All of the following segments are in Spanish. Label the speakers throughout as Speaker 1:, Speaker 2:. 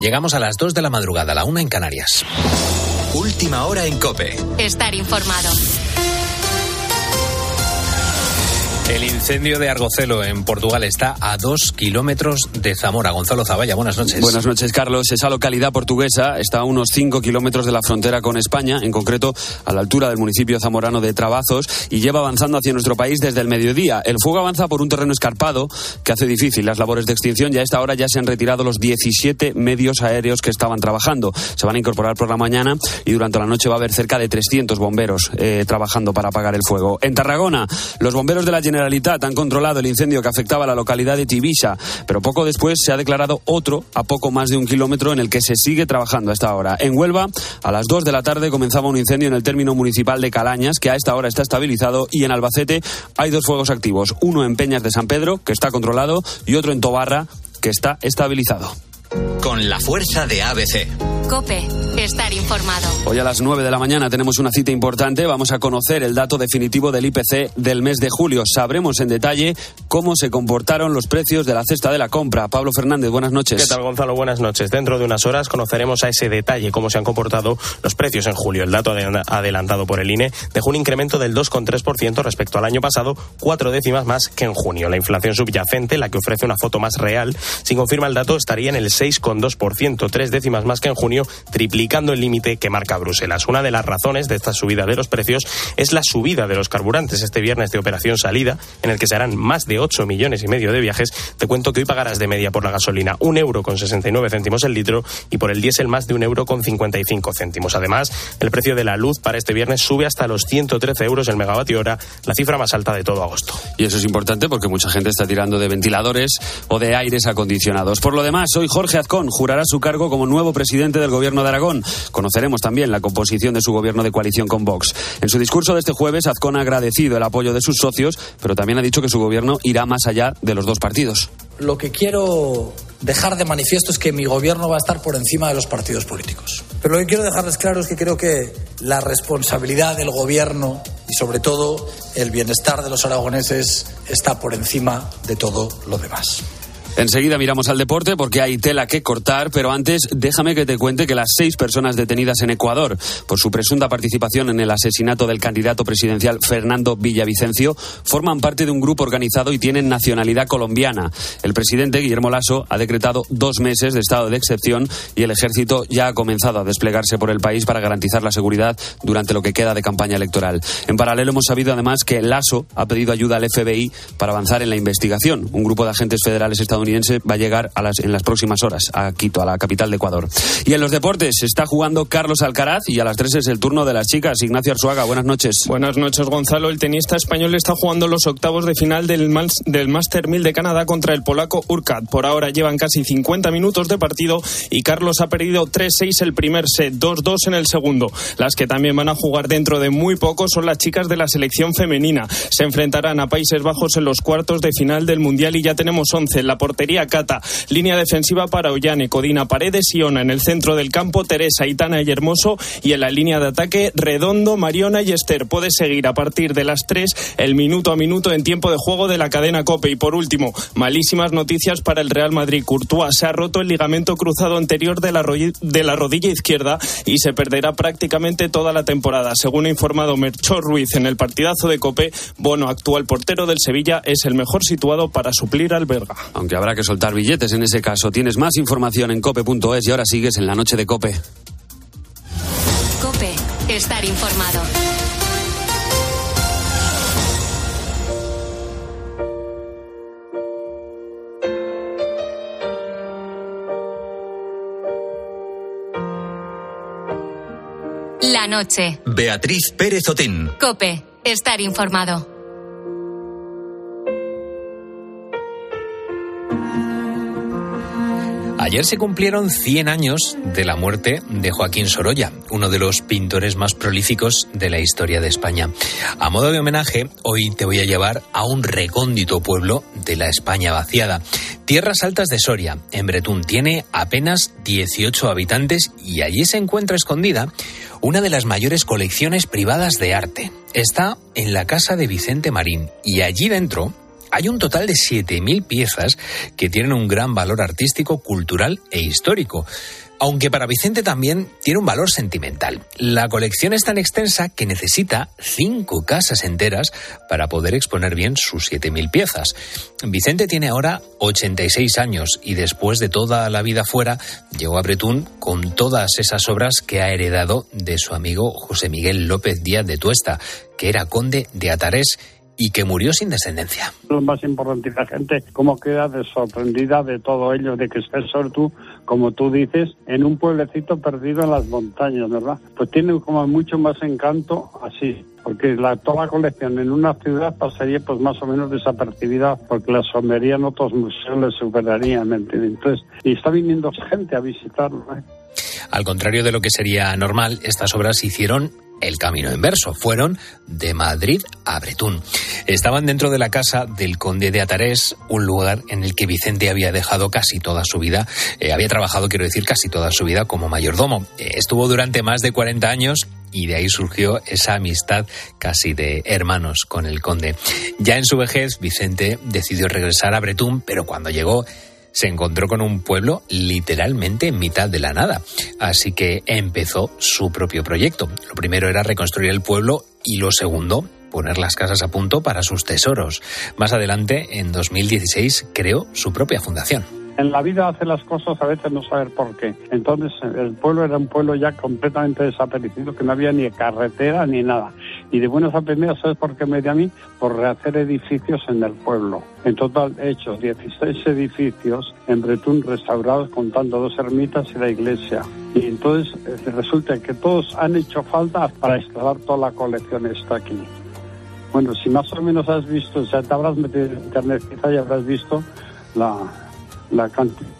Speaker 1: Llegamos a las 2 de la madrugada, la 1 en Canarias.
Speaker 2: Última hora en Cope.
Speaker 3: Estar informado.
Speaker 1: El incendio de Argocelo en Portugal está a dos kilómetros de Zamora. Gonzalo Zavalla, buenas noches.
Speaker 4: Buenas noches, Carlos. Esa localidad portuguesa está a unos cinco kilómetros de la frontera con España, en concreto a la altura del municipio zamorano de Trabazos, y lleva avanzando hacia nuestro país desde el mediodía. El fuego avanza por un terreno escarpado que hace difícil las labores de extinción y a esta hora ya se han retirado los 17 medios aéreos que estaban trabajando. Se van a incorporar por la mañana y durante la noche va a haber cerca de 300 bomberos eh, trabajando para apagar el fuego. En Tarragona, los bomberos de la Generalitat Han controlado el incendio que afectaba a la localidad de Tibisa, pero poco después se ha declarado otro a poco más de un kilómetro en el que se sigue trabajando a esta hora. En Huelva, a las 2 de la tarde comenzaba un incendio en el término municipal de Calañas, que a esta hora está estabilizado, y en Albacete hay dos fuegos activos, uno en Peñas de San Pedro, que está controlado, y otro en Tobarra, que está estabilizado.
Speaker 2: Con la fuerza de ABC.
Speaker 3: Cope, estar informado.
Speaker 4: Hoy a las 9 de la mañana tenemos una cita importante. Vamos a conocer el dato definitivo del IPC del mes de julio. Sabremos en detalle cómo se comportaron los precios de la cesta de la compra. Pablo Fernández, buenas noches.
Speaker 5: ¿Qué tal, Gonzalo? Buenas noches. Dentro de unas horas conoceremos a ese detalle cómo se han comportado los precios en julio. El dato adelantado por el INE dejó un incremento del 2,3% respecto al año pasado, cuatro décimas más que en junio. La inflación subyacente, la que ofrece una foto más real, si confirma el dato, estaría en el 6,2%, tres décimas más que en junio, triplicando el límite que marca Bruselas. Una de las razones de esta subida de los precios es la subida de los carburantes. Este viernes de operación salida, en el que se harán más de 8 millones y medio de viajes, te cuento que hoy pagarás de media por la gasolina un euro con 69 céntimos el litro y por el diésel más de un euro con 55 céntimos. Además, el precio de la luz para este viernes sube hasta los 113 euros el megavatio hora, la cifra más alta de todo agosto.
Speaker 4: Y eso es importante porque mucha gente está tirando de ventiladores o de aires acondicionados. Por lo demás, hoy Jorge Azcón jurará su cargo como nuevo presidente del gobierno de Aragón. Conoceremos también la composición de su gobierno de coalición con Vox. En su discurso de este jueves, Azcón ha agradecido el apoyo de sus socios, pero también ha dicho que su gobierno irá más allá de los dos partidos.
Speaker 6: Lo que quiero dejar de manifiesto es que mi gobierno va a estar por encima de los partidos políticos. Pero lo que quiero dejarles claro es que creo que la responsabilidad del gobierno y sobre todo el bienestar de los aragoneses está por encima de todo lo demás.
Speaker 4: Enseguida miramos al deporte porque hay tela que cortar, pero antes déjame que te cuente que las seis personas detenidas en Ecuador por su presunta participación en el asesinato del candidato presidencial Fernando Villavicencio forman parte de un grupo organizado y tienen nacionalidad colombiana. El presidente Guillermo Lasso ha decretado dos meses de estado de excepción y el ejército ya ha comenzado a desplegarse por el país para garantizar la seguridad durante lo que queda de campaña electoral. En paralelo hemos sabido además que Lasso ha pedido ayuda al FBI para avanzar en la investigación. Un grupo de agentes federales estadounidenses va a llegar a las, en las próximas horas a Quito, a la capital de Ecuador. Y en los deportes está jugando Carlos Alcaraz y a las 3 es el turno de las chicas. Ignacio Arzuaga, buenas noches.
Speaker 7: Buenas noches, Gonzalo. El tenista español está jugando los octavos de final del, del Master 1000 de Canadá contra el polaco Urkat. Por ahora llevan casi 50 minutos de partido y Carlos ha perdido 3-6 el primer set, 2-2 en el segundo. Las que también van a jugar dentro de muy poco son las chicas de la selección femenina. Se enfrentarán a Países Bajos en los cuartos de final del Mundial y ya tenemos 11 en la portería Cata. Línea defensiva para Ollane, Codina, Paredes y Ona. En el centro del campo, Teresa, Itana y Hermoso. Y en la línea de ataque, Redondo, Mariona y Esther. Puede seguir a partir de las 3 el minuto a minuto en tiempo de juego de la cadena COPE. Y por último, malísimas noticias para el Real Madrid. Courtois se ha roto el ligamento cruzado anterior de la, de la rodilla izquierda y se perderá prácticamente toda la temporada. Según ha informado Merchor Ruiz en el partidazo de COPE, Bono, actual portero del Sevilla, es el mejor situado para suplir al Berga.
Speaker 4: Aunque habrá que soltar billetes en ese caso. Tienes más información en cope.es y ahora sigues en la noche de Cope.
Speaker 3: Cope, estar informado. La noche.
Speaker 2: Beatriz Pérez Otín.
Speaker 3: Cope, estar informado.
Speaker 1: Ayer se cumplieron 100 años de la muerte de Joaquín Sorolla, uno de los pintores más prolíficos de la historia de España. A modo de homenaje, hoy te voy a llevar a un recóndito pueblo de la España vaciada. Tierras Altas de Soria, en Bretún, tiene apenas 18 habitantes y allí se encuentra escondida una de las mayores colecciones privadas de arte. Está en la casa de Vicente Marín y allí dentro Hay un total de 7.000 piezas que tienen un gran valor artístico, cultural e histórico aunque para Vicente también tiene un valor sentimental. La colección es tan extensa que necesita cinco casas enteras para poder exponer bien sus 7.000 piezas. Vicente tiene ahora 86 años y después de toda la vida fuera llegó a Bretún con todas esas obras que ha heredado de su amigo José Miguel López Díaz de Tuesta, que era conde de Atarés y que murió sin descendencia.
Speaker 8: Lo más importante, la gente como queda de sorprendida de todo ello, de que estés solo tú, como tú dices, en un pueblecito perdido en las montañas, ¿verdad? Pues tiene como mucho más encanto así, porque la, toda la colección en una ciudad pasaría pues más o menos desapercibida porque la somería en otros museos le superarían, ¿me entiendes? Entonces, y está viniendo gente a visitarlo, ¿eh?
Speaker 1: Al contrario de lo que sería normal, estas obras se hicieron el camino inverso. Fueron de Madrid a Bretún. Estaban dentro de la casa del conde de Atarés, un lugar en el que Vicente había dejado casi toda su vida, eh, había trabajado, quiero decir, casi toda su vida como mayordomo. Eh, estuvo durante más de 40 años y de ahí surgió esa amistad casi de hermanos con el conde. Ya en su vejez, Vicente decidió regresar a Bretún, pero cuando llegó se encontró con un pueblo literalmente en mitad de la nada. Así que empezó su propio proyecto. Lo primero era reconstruir el pueblo y lo segundo, poner las casas a punto para sus tesoros. Más adelante, en 2016, creó su propia fundación
Speaker 8: en la vida hace las cosas a veces no saber por qué. Entonces el pueblo era un pueblo ya completamente desaparecido, que no había ni carretera ni nada. Y de buenas a primeras, ¿sabes por qué me dio a mí? Por rehacer edificios en el pueblo. En total he hecho 16 edificios en Bretún restaurados contando dos ermitas y la iglesia. Y entonces eh, resulta que todos han hecho falta para instalar toda la colección está aquí. Bueno, si más o menos has visto, o sea, te habrás metido en internet quizá y habrás visto la, la cantidad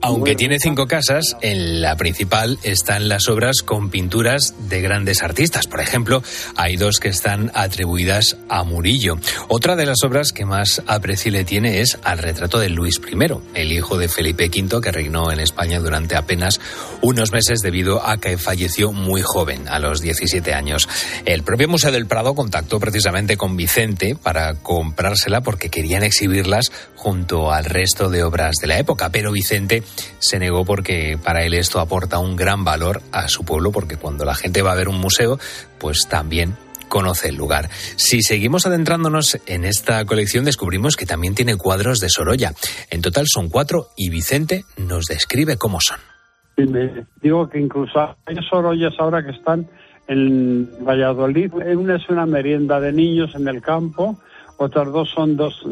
Speaker 1: aunque tiene cinco casas, en la principal están las obras con pinturas de grandes artistas. Por ejemplo, hay dos que están atribuidas a Murillo. Otra de las obras que más aprecio le tiene es al retrato de Luis I, el hijo de Felipe V que reinó en España durante apenas unos meses debido a que falleció muy joven, a los 17 años. El propio Museo del Prado contactó precisamente con Vicente para comprársela porque querían exhibirlas junto al resto de obras de la época, pero Vicente se negó porque para él esto aporta un gran valor a su pueblo, porque cuando la gente va a ver un museo, pues también conoce el lugar. Si seguimos adentrándonos en esta colección, descubrimos que también tiene cuadros de Sorolla. En total son cuatro y Vicente nos describe cómo son.
Speaker 8: digo que incluso hay Sorollas ahora que están en Valladolid. Una es una merienda de niños en el campo, otras dos son dos,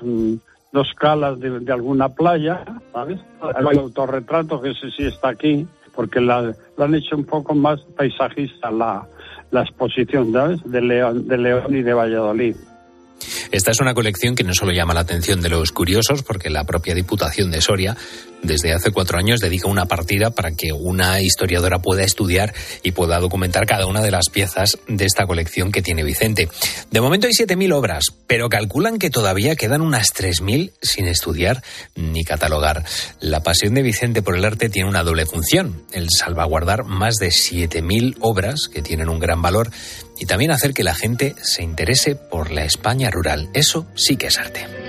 Speaker 8: mm, dos calas de, alguna playa, ¿sabes? El autorretrato, que ese sí está aquí, porque la, lo han hecho un poco más paisajista la, la exposición, ¿sabes? De León, de León y de Valladolid.
Speaker 1: Esta es una colección que no solo llama la atención de los curiosos, porque la propia Diputación de Soria desde hace cuatro años dedica una partida para que una historiadora pueda estudiar y pueda documentar cada una de las piezas de esta colección que tiene Vicente. De momento hay 7.000 obras, pero calculan que todavía quedan unas 3.000 sin estudiar ni catalogar. La pasión de Vicente por el arte tiene una doble función, el salvaguardar más de 7.000 obras que tienen un gran valor y también hacer que la gente se interese por la España rural. Eso sí que es arte.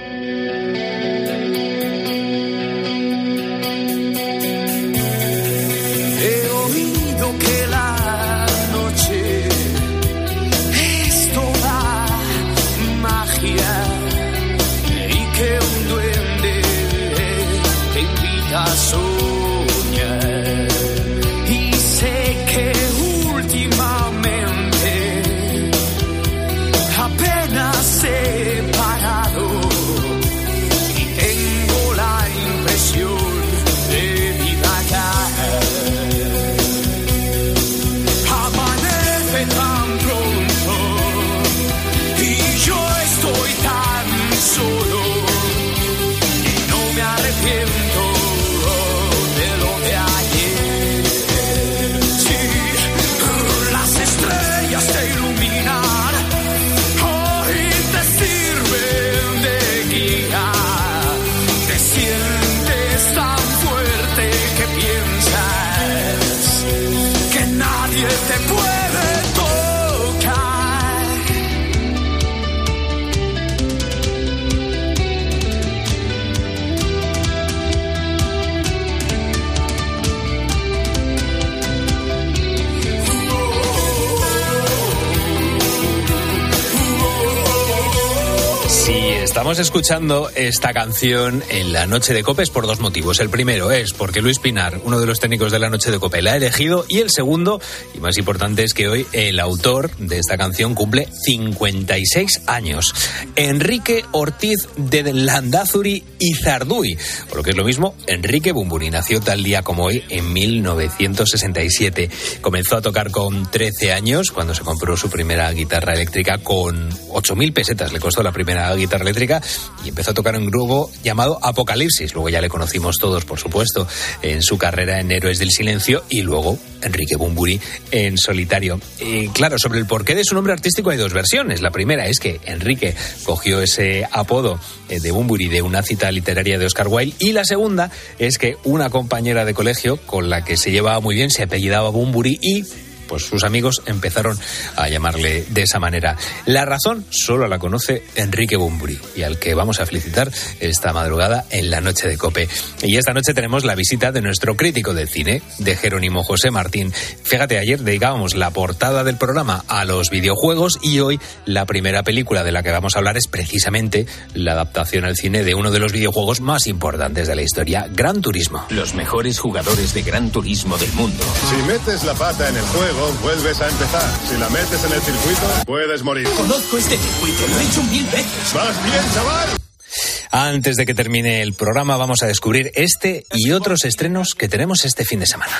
Speaker 1: Estamos escuchando esta canción en la noche de Copes por dos motivos. El primero es porque Luis Pinar, uno de los técnicos de la noche de Cope, la ha elegido. Y el segundo, y más importante, es que hoy el autor de esta canción cumple 56 años. Enrique Ortiz de Landazuri y Zarduy. O lo que es lo mismo, Enrique Bumburi nació tal día como hoy en 1967. Comenzó a tocar con 13 años cuando se compró su primera guitarra eléctrica con 8.000 pesetas. Le costó la primera guitarra eléctrica y empezó a tocar un grupo llamado Apocalipsis. Luego ya le conocimos todos, por supuesto, en su carrera en Héroes del Silencio y luego Enrique Bumburi en solitario. Claro, sobre el porqué de su nombre artístico hay dos versiones. La primera es que Enrique cogió ese apodo eh, de Bumburi de una cita literaria de Oscar Wilde y la segunda es que una compañera de colegio con la que se llevaba muy bien se apellidaba Bumburi y pues sus amigos empezaron a llamarle de esa manera. La razón solo la conoce Enrique Bumburi y al que vamos a felicitar esta madrugada en la noche de Cope. Y esta noche tenemos la visita de nuestro crítico de cine, de Jerónimo José Martín. Fíjate, ayer dedicábamos la portada del programa a los videojuegos y hoy la primera película de la que vamos a hablar es precisamente la adaptación al cine de uno de los videojuegos más importantes de la historia, Gran Turismo.
Speaker 9: Los mejores jugadores de Gran Turismo del mundo.
Speaker 10: Si metes la pata en el juego, vuelves a empezar. Si la metes en el circuito, puedes morir.
Speaker 9: Conozco este circuito, lo he hecho mil veces.
Speaker 10: ¡Vas bien, chaval!
Speaker 1: Antes de que termine el programa, vamos a descubrir este y otros estrenos que tenemos este fin de semana.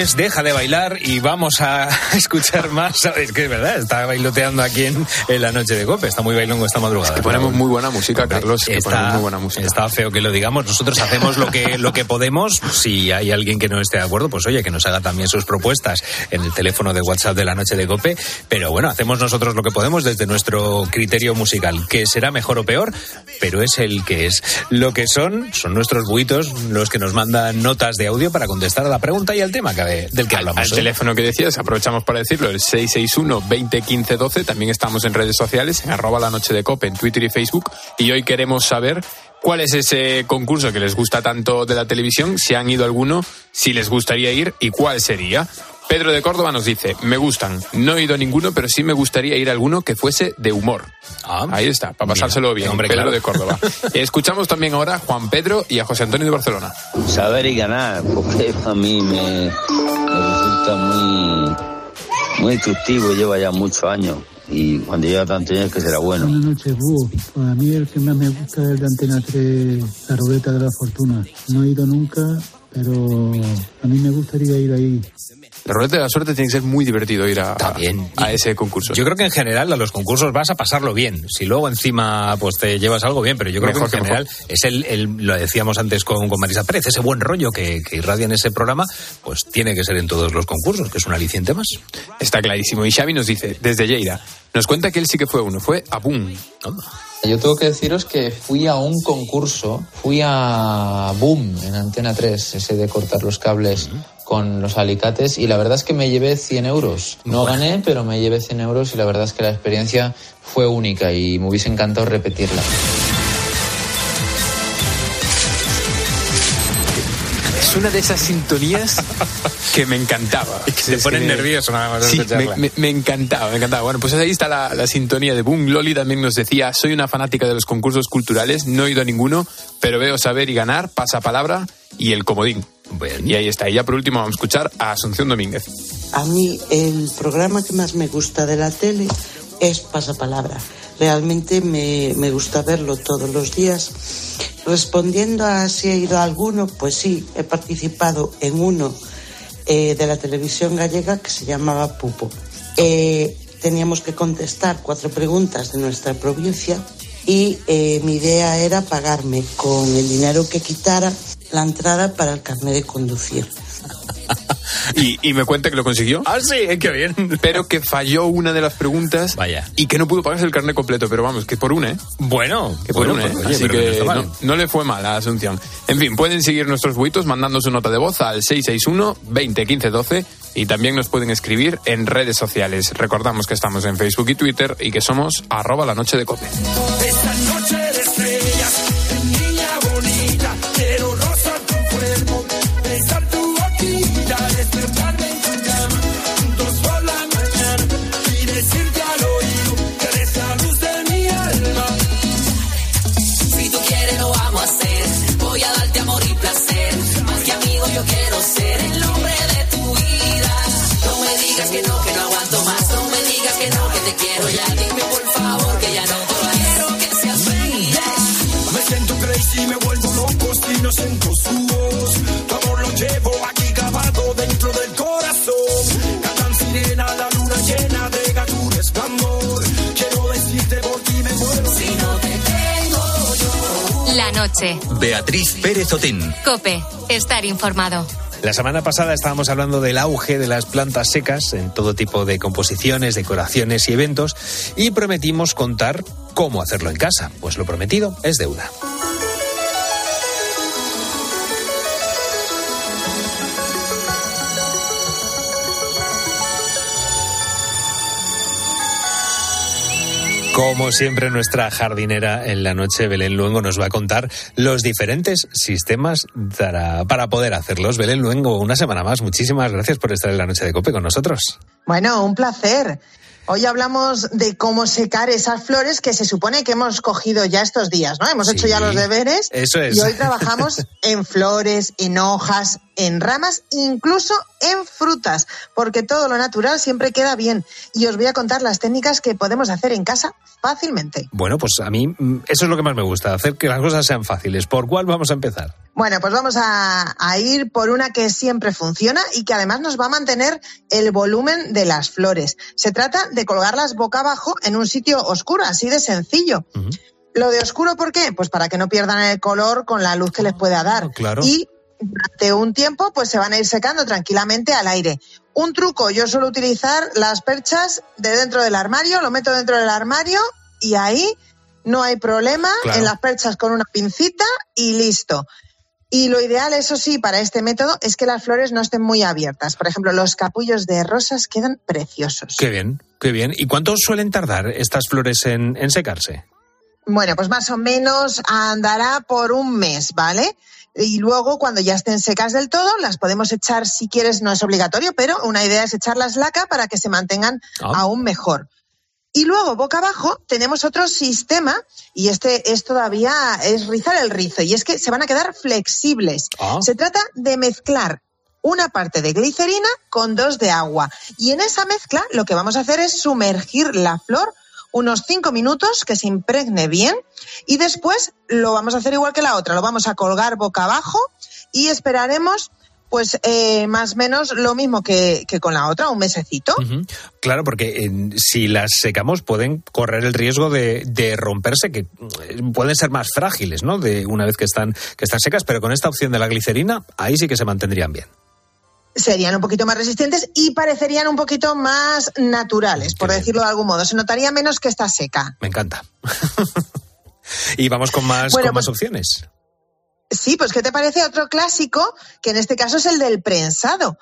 Speaker 1: Deja de bailar y vamos a escuchar más. Es que es verdad, está bailoteando aquí en, en la noche de Cope. Está muy bailongo esta madrugada.
Speaker 11: Que ponemos muy buena música, Carlos. que
Speaker 1: Está,
Speaker 11: ponemos muy buena música.
Speaker 1: está feo que lo digamos. Nosotros hacemos lo que, lo que podemos. Si hay alguien que no esté de acuerdo, pues oye, que nos haga también sus propuestas en el teléfono de WhatsApp de la noche de Cope. Pero bueno, hacemos nosotros lo que podemos desde nuestro criterio musical. Que será mejor o peor, pero es el que es. Lo que son, son nuestros buitos los que nos mandan notas de audio para contestar a la pregunta y al tema que, del que hablamos.
Speaker 11: Al teléfono que decías, aprovechamos para decirlo, el 661 20 15 12. También estamos en redes sociales, en arroba la noche de cope, en Twitter y Facebook. Y hoy queremos saber cuál es ese concurso que les gusta tanto de la televisión, si han ido alguno, si les gustaría ir y cuál sería. Pedro de Córdoba nos dice, me gustan, no he ido a ninguno, pero sí me gustaría ir a alguno que fuese de humor.
Speaker 1: Ah,
Speaker 11: Ahí está, para pasárselo bien,
Speaker 1: hombre,
Speaker 11: Pedro
Speaker 1: claro.
Speaker 11: de Córdoba. Escuchamos también ahora a Juan Pedro y a José Antonio de Barcelona.
Speaker 12: Saber y ganar, porque a mí me, me resulta muy, muy instructivo, lleva ya muchos años. Y cuando lleva tantos años que será bueno.
Speaker 13: Buenas noches, Búho. Pues a mí el que más me gusta es el de Antena 3, la ruleta de la fortuna. No he ido nunca, pero a mí me gustaría ir ahí.
Speaker 11: La ruleta de la suerte tiene que ser muy divertido ir a,
Speaker 1: También.
Speaker 11: a ese concurso.
Speaker 1: Yo creo que en general a los concursos vas a pasarlo bien. Si luego encima pues te llevas algo bien, pero yo creo
Speaker 11: Mejor
Speaker 1: que en
Speaker 11: que
Speaker 1: general es el, el- lo decíamos antes con, con Marisa Pérez, ese buen rollo que, que irradia en ese programa, pues tiene que ser en todos los concursos, que es un aliciente más.
Speaker 11: Está clarísimo. Y Xavi nos dice, desde Lleida, nos cuenta que él sí que fue uno, fue a Boom.
Speaker 14: Yo tengo que deciros que fui a un concurso, fui a Boom en Antena 3, ese de cortar los cables con los alicates, y la verdad es que me llevé 100 euros. No gané, pero me llevé 100 euros y la verdad es que la experiencia fue única y me hubiese encantado repetirla.
Speaker 11: Es una de esas sintonías que me encantaba.
Speaker 1: te
Speaker 11: Es
Speaker 1: ponen
Speaker 11: que-
Speaker 1: nervioso nada más
Speaker 11: Sí, me, me- me encantaba, me encantaba. Bueno, pues ahí está la, la sintonía de Boom. Loli también nos decía, soy una fanática de los concursos culturales, no he ido a ninguno, pero veo saber y ganar, pasapalabra y el comodín. Y ahí está. Y ya por último vamos a escuchar a Asunción Domínguez.
Speaker 15: A mí el programa que más me gusta de la tele es Pasapalabra. Realmente me, me gusta verlo todos los días. Respondiendo a si he ido a alguno, pues sí, he participado en uno eh, de la televisión gallega que se llamaba Pupo. Eh, teníamos que contestar cuatro preguntas de nuestra provincia y eh, mi idea era pagarme con el dinero que quitara la entrada para el carnet de conducir.
Speaker 11: Y, y me cuenta que lo consiguió.
Speaker 1: Ah, sí, qué bien.
Speaker 11: Pero que falló una de las preguntas.
Speaker 1: Vaya.
Speaker 11: Y que no pudo pagarse el carnet completo. Pero vamos, que por una, ¿eh?
Speaker 1: Bueno,
Speaker 11: Que por
Speaker 1: bueno,
Speaker 11: una, ¿eh?
Speaker 1: pues, oye,
Speaker 11: Así
Speaker 1: que no,
Speaker 11: no le fue mal a Asunción. En fin, pueden seguir nuestros buitos mandando su nota de voz al 661 20 15 12 y también nos pueden escribir en redes sociales. Recordamos que estamos en Facebook y Twitter y que somos arroba la noche de cope.
Speaker 9: Esta noche
Speaker 3: noche.
Speaker 2: Beatriz Pérez Otín.
Speaker 3: Cope. Estar informado.
Speaker 1: La semana pasada estábamos hablando del auge de las plantas secas en todo tipo de composiciones, decoraciones y eventos y prometimos contar cómo hacerlo en casa. Pues lo prometido es deuda. Como siempre, nuestra jardinera en la noche, Belén Luengo, nos va a contar los diferentes sistemas para, para poder hacerlos. Belén Luengo, una semana más, muchísimas gracias por estar en la noche de Cope con nosotros.
Speaker 16: Bueno, un placer. Hoy hablamos de cómo secar esas flores que se supone que hemos cogido ya estos días, ¿no? Hemos
Speaker 1: Sí,
Speaker 16: hecho ya los deberes.
Speaker 1: eso es.
Speaker 16: Y hoy trabajamos en flores, en hojas, en ramas, incluso en frutas, porque todo lo natural siempre queda bien. Y os voy a contar las técnicas que podemos hacer en casa fácilmente.
Speaker 1: Bueno, pues a mí mm, eso es lo que más me gusta, hacer que las cosas sean fáciles. ¿Por cuál vamos a empezar?
Speaker 16: Bueno, pues vamos a, a ir por una que siempre funciona y que además nos va a mantener el volumen de las flores. Se trata de colgarlas boca abajo en un sitio oscuro, así de sencillo. Lo de oscuro, ¿por qué? Pues para que no pierdan el color con la luz que les pueda dar.
Speaker 1: claro.
Speaker 16: Y durante un tiempo, pues se van a ir secando tranquilamente al aire. Un truco, yo suelo utilizar las perchas de dentro del armario, lo meto dentro del armario y ahí no hay problema,
Speaker 17: Claro.
Speaker 16: en las perchas con una pincita y listo. Y lo ideal, eso sí, para este método es que las flores no estén muy abiertas. Por ejemplo, los capullos de rosas quedan preciosos.
Speaker 1: Qué bien, qué bien. ¿Y cuánto suelen tardar estas flores en, en secarse?
Speaker 16: Bueno, pues más o menos andará por un mes, ¿vale? Y luego, cuando ya estén secas del todo, las podemos echar, si quieres, no es obligatorio, pero una idea es echarlas laca para que se mantengan
Speaker 17: Ah.
Speaker 16: aún mejor. Y luego, boca abajo, tenemos otro sistema, y este es todavía, es rizar el rizo, y es que se van a quedar flexibles.
Speaker 17: Ah.
Speaker 16: Se trata de mezclar una parte de glicerina con dos de agua. Y en esa mezcla lo que vamos a hacer es sumergir la flor unos cinco minutos que se impregne bien y después lo vamos a hacer igual que la otra. Lo vamos a colgar boca abajo y esperaremos pues eh, más o menos lo mismo que, que con la otra, un mesecito.
Speaker 1: Claro, porque eh, si las secamos pueden correr el riesgo de, de romperse, que eh, pueden ser más frágiles, ¿no? De una vez que están, que están secas, pero con esta opción de la glicerina, ahí sí que se mantendrían bien.
Speaker 16: Serían un poquito más resistentes y parecerían un poquito más naturales, por decirlo de algún modo. Se notaría menos que está seca.
Speaker 1: Me encanta. y vamos con más,
Speaker 16: Bueno,
Speaker 1: con más
Speaker 16: pues-
Speaker 1: opciones.
Speaker 16: Sí, pues ¿qué te parece otro clásico? Que en este caso es el del prensado.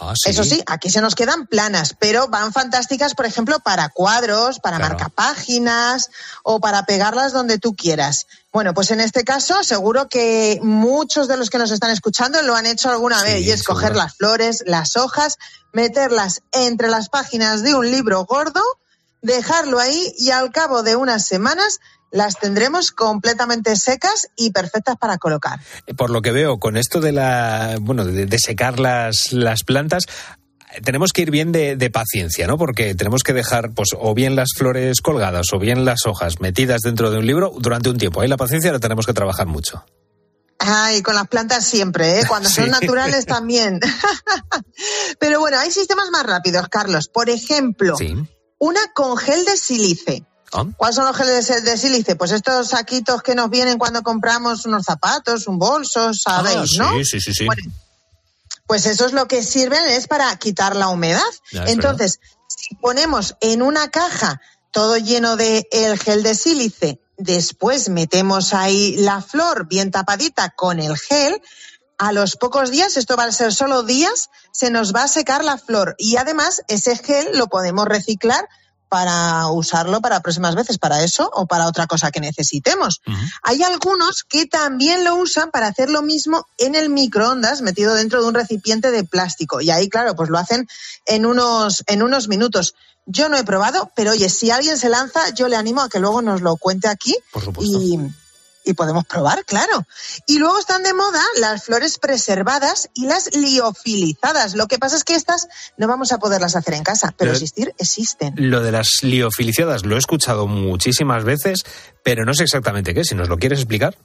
Speaker 1: Ah, sí.
Speaker 16: Eso sí, aquí se nos quedan planas, pero van fantásticas, por ejemplo, para cuadros, para
Speaker 1: Claro.
Speaker 16: marcapáginas o para pegarlas donde tú quieras. Bueno, pues en este caso seguro que muchos de los que nos están escuchando lo han hecho alguna vez y es coger las flores, las hojas, meterlas entre las páginas de un libro gordo, dejarlo ahí y al cabo de unas semanas las tendremos completamente secas y perfectas para colocar.
Speaker 1: Por lo que veo, con esto de la, bueno, de, de secar las, las plantas, tenemos que ir bien de, de paciencia, ¿no? Porque tenemos que dejar, pues, o bien las flores colgadas o bien las hojas metidas dentro de un libro durante un tiempo. Ahí la paciencia la tenemos que trabajar mucho.
Speaker 16: Ay, con las plantas siempre, ¿eh? cuando son naturales también. Pero bueno, hay sistemas más rápidos, Carlos. Por ejemplo, una con gel de sílice.
Speaker 1: Ah.
Speaker 16: ¿Cuáles son los geles de, sílice? Pues estos saquitos que nos vienen cuando compramos unos zapatos, un bolso, sabéis,
Speaker 1: Ah,
Speaker 16: ¿no?
Speaker 1: Sí, sí, sí, sí.
Speaker 16: Bueno, Pues eso es lo que sirven, es para quitar la humedad.
Speaker 1: Ya,
Speaker 16: Entonces, si ponemos en una caja todo lleno de el gel de sílice, después metemos ahí la flor bien tapadita con el gel, a los pocos días, esto va a ser solo días, se nos va a secar la flor y además ese gel lo podemos reciclar para usarlo para próximas veces, para eso o para otra cosa que necesitemos. Hay algunos que también lo usan para hacer lo mismo en el microondas metido dentro de un recipiente de plástico. Y ahí, claro, pues lo hacen en unos, en unos minutos. Yo no he probado, pero oye, si alguien se lanza, yo le animo a que luego nos lo cuente aquí. Y, y podemos probar, claro. Y luego están de moda las flores preservadas y las liofilizadas. Lo que pasa es que estas no vamos a poderlas hacer en casa, pero existir existen.
Speaker 1: Lo de las liofiliciadas lo he escuchado muchísimas veces, pero no sé exactamente qué. Si nos lo quieres explicar.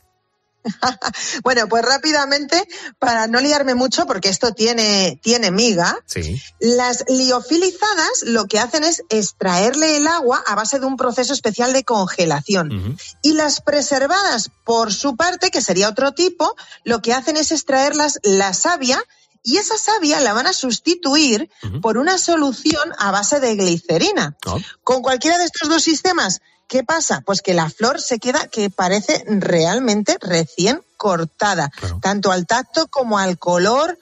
Speaker 16: Bueno, pues rápidamente, para no liarme mucho, porque esto tiene, tiene miga,
Speaker 1: Sí.
Speaker 16: Las liofilizadas lo que hacen es extraerle el agua a base de un proceso especial de congelación. Y las preservadas, por su parte, que sería otro tipo, lo que hacen es extraerlas la savia y esa savia la van a sustituir por una solución a base de glicerina. Con cualquiera de estos dos sistemas, ¿qué pasa? Pues que la flor se queda que parece realmente recién cortada, tanto al tacto como al color.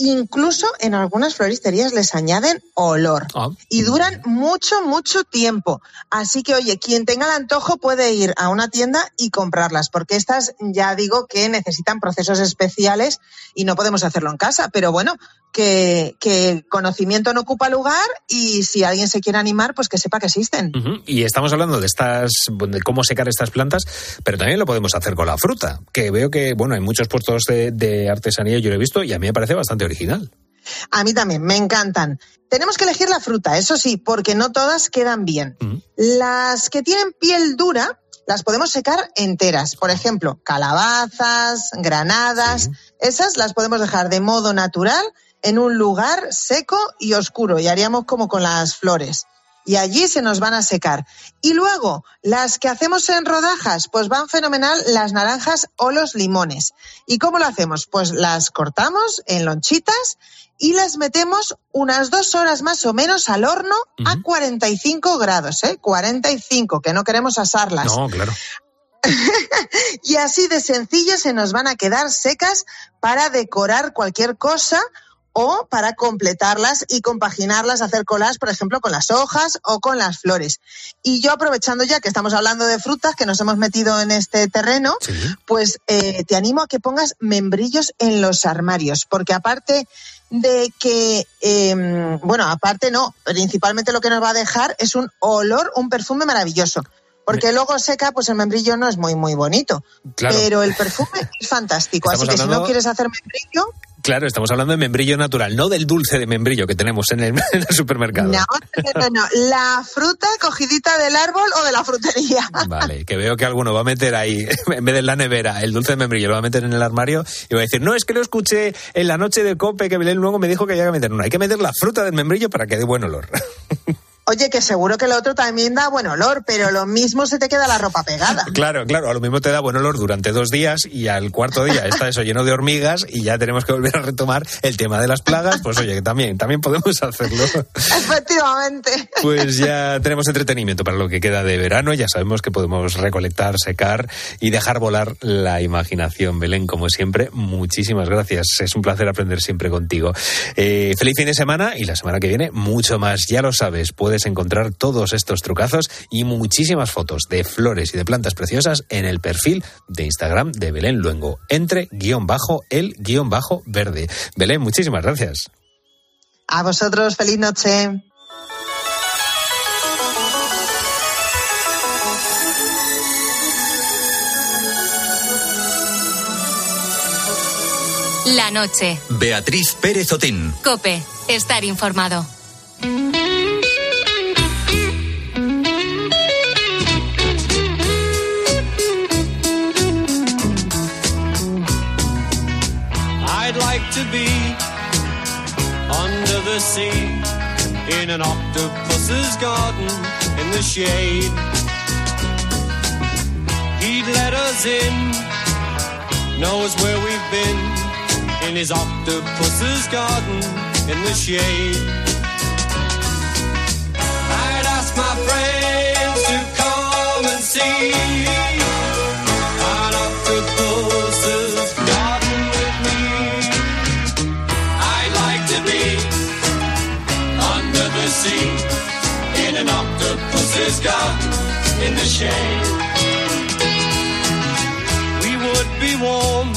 Speaker 16: Incluso en algunas floristerías les añaden olor y duran mucho, mucho tiempo. Así que, oye, quien tenga el antojo puede ir a una tienda y comprarlas, porque estas ya digo que necesitan procesos especiales y no podemos hacerlo en casa. Pero bueno, que, que el conocimiento no ocupa lugar y si alguien se quiere animar, pues que sepa que existen.
Speaker 1: Y estamos hablando de estas, de cómo secar estas plantas, pero también lo podemos hacer con la fruta, que veo que, bueno, hay muchos puestos de, de artesanía, yo lo he visto, y a mí me parece bastante original.
Speaker 16: A mí también, me encantan. Tenemos que elegir la fruta, eso sí, porque no todas quedan bien. Las que tienen piel dura las podemos secar enteras. Por ejemplo, calabazas, granadas, esas las podemos dejar de modo natural en un lugar seco y oscuro y haríamos como con las flores. Y allí se nos van a secar. Y luego, las que hacemos en rodajas, pues van fenomenal las naranjas o los limones. ¿Y cómo lo hacemos? Pues las cortamos en lonchitas y las metemos unas dos horas más o menos al horno a 45 grados, ¿eh? 45, que no queremos asarlas.
Speaker 1: No, claro.
Speaker 16: Y así de sencillo se nos van a quedar secas para decorar cualquier cosa o para completarlas y compaginarlas, hacer colas, por ejemplo, con las hojas o con las flores. Y yo aprovechando ya que estamos hablando de frutas, que nos hemos metido en este terreno, pues eh, te animo a que pongas membrillos en los armarios, porque aparte de que, eh, bueno, aparte no, principalmente lo que nos va a dejar es un olor, un perfume maravilloso. Porque luego seca, pues el membrillo no es muy, muy bonito.
Speaker 1: Claro.
Speaker 16: Pero el perfume es fantástico. Así que si no quieres hacer membrillo,
Speaker 1: Claro, estamos hablando de membrillo natural, no del dulce de membrillo que tenemos en el, en el supermercado.
Speaker 16: no, no, no, no. La fruta cogidita del árbol o de la frutería.
Speaker 1: Vale, que veo que alguno va a meter ahí, en vez de en la nevera, el dulce de membrillo lo va a meter en el armario y va a decir, no, es que lo escuché en la noche de cope que Belén luego me dijo que había que meter. No, hay que meter la fruta del membrillo para que dé buen olor.
Speaker 16: Oye, que seguro que el otro también da buen olor, pero lo mismo se te queda la ropa pegada.
Speaker 1: Claro, claro, a lo mismo te da buen olor durante dos días y al cuarto día está eso lleno de hormigas y ya tenemos que volver a retomar el tema de las plagas. Pues oye, que también, también podemos hacerlo.
Speaker 16: Efectivamente.
Speaker 1: Pues ya tenemos entretenimiento para lo que queda de verano. Ya sabemos que podemos recolectar, secar y dejar volar la imaginación. Belén, como siempre, muchísimas gracias. Es un placer aprender siempre contigo. Eh, feliz fin de semana y la semana que viene mucho más. Ya lo sabes, puedes encontrar todos estos trucazos y muchísimas fotos de flores y de plantas preciosas en el perfil de Instagram de Belén Luengo. Entre guion bajo el guion bajo verde. Belén, muchísimas gracias.
Speaker 16: A vosotros, feliz noche.
Speaker 3: La noche.
Speaker 2: Beatriz Pérez Otín.
Speaker 3: Cope. Estar informado.
Speaker 17: Sea in an octopus's garden in the shade. He'd let us in, knows where we've been, in his octopus's garden in the shade. Octopus's in the shade. We would be warm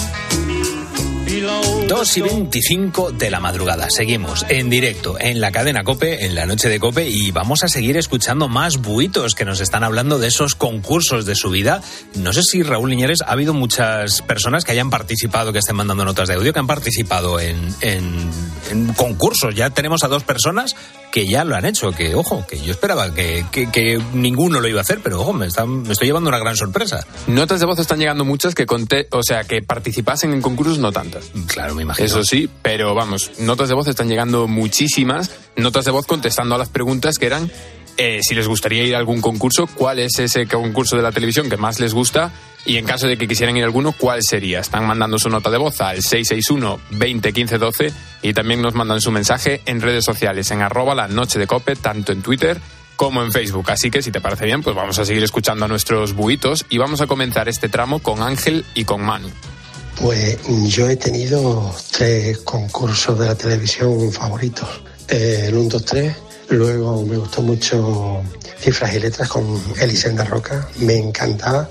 Speaker 17: below.
Speaker 1: 2 y 25 de la madrugada. Seguimos en directo en la cadena Cope, en la noche de Cope, y vamos a seguir escuchando más buitos que nos están hablando de esos concursos de su vida. No sé si Raúl Liñeres ha habido muchas personas que hayan participado, que estén mandando notas de audio, que han participado en, en- en concursos. Ya tenemos a dos personas que ya lo han hecho. Que ojo, que yo esperaba que, que- que ninguno lo iba a hacer, pero ojo, me, están- me estoy llevando una gran sorpresa.
Speaker 11: Notas de voz están llegando muchas que conté, o sea, que participasen en concursos no tantas.
Speaker 1: Claro,
Speaker 11: Eso sí, pero vamos, notas de voz están llegando muchísimas, notas de voz contestando a las preguntas que eran eh, si les gustaría ir a algún concurso, cuál es ese concurso de la televisión que más les gusta y en caso de que quisieran ir a alguno, cuál sería. Están mandando su nota de voz al 661 20 15 12 y también nos mandan su mensaje en redes sociales, en arroba la noche de cope, tanto en Twitter como en Facebook. Así que si te parece bien, pues vamos a seguir escuchando a nuestros buitos y vamos a comenzar este tramo con Ángel y con Manu.
Speaker 18: Pues yo he tenido tres concursos de la televisión favoritos. Eh, el 1, 2, 3. Luego me gustó mucho Cifras y Letras con Elisenda Roca. Me encantaba.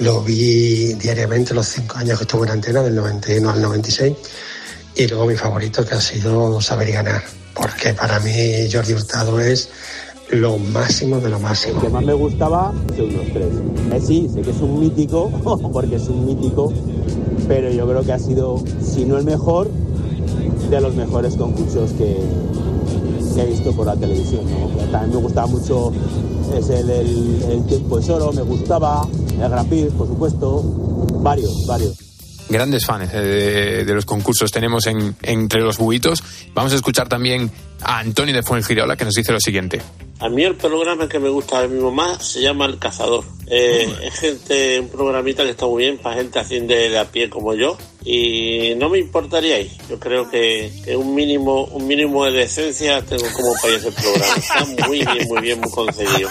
Speaker 18: Lo vi diariamente los cinco años que estuve en antena, del 91 al 96. Y luego mi favorito que ha sido Saber y Ganar. Porque para mí Jordi Hurtado es lo máximo de lo máximo.
Speaker 19: que más me gustaba de unos tres. Eh, sí, sé que es un mítico, porque es un mítico, pero yo creo que ha sido, si no el mejor, de los mejores concursos que, que he visto por la televisión. ¿no? También me gustaba mucho ese del el tiempo es oro, me gustaba, el Gran Prix, por supuesto, varios, varios.
Speaker 11: grandes fans eh, de, de los concursos tenemos en, entre los buitos. Vamos a escuchar también a Antonio de Fuengirola que nos dice lo siguiente.
Speaker 20: A mí el programa que me gusta de mi mamá se llama El Cazador. Eh, es gente, un programita que está muy bien para gente así de a pie como yo. Y no me importaría ir. Yo creo que, que un mínimo un mínimo de decencia tengo como para ese programa. Está muy bien, muy bien, muy conseguido.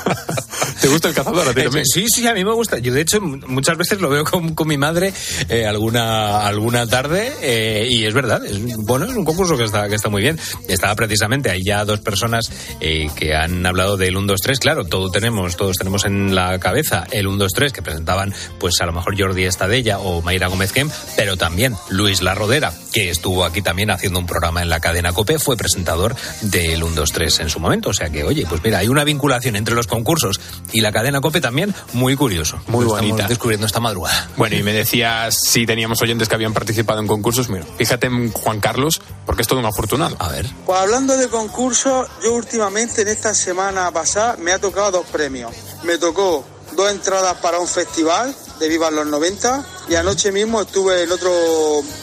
Speaker 11: ¿Te gusta el cazador a ti también?
Speaker 1: Sí, sí, a mí me gusta. Yo, de hecho, muchas veces lo veo con, con mi madre eh, alguna, alguna tarde eh, y es verdad. Es, bueno, es un concurso que está, que está muy bien. Estaba precisamente ahí ya dos personas eh, que han hablado del 1, 2, 3. Claro, todo tenemos, todos tenemos en la cabeza el 1, 2, 3 que presentaban, pues a lo mejor Jordi Estadella o Mayra Gómez Kem, pero también Luis La Rodera, que estuvo aquí también haciendo un programa en la cadena COPE, fue presentador del 1, 2, 3 en su momento. O sea que, oye, pues mira, hay una vinculación entre los concursos y la cadena COPE también muy curioso.
Speaker 11: Muy bonita.
Speaker 1: Estamos descubriendo esta madrugada.
Speaker 11: Bueno, y me decías si teníamos oyentes que habían participado en concursos. Mira, fíjate en Juan Carlos, porque es todo un afortunado.
Speaker 1: A ver.
Speaker 21: Pues hablando de concursos, yo últimamente en esta semana pasada me ha tocado dos premios. Me tocó dos entradas para un festival de Vivan los 90 y anoche mismo estuve en el otro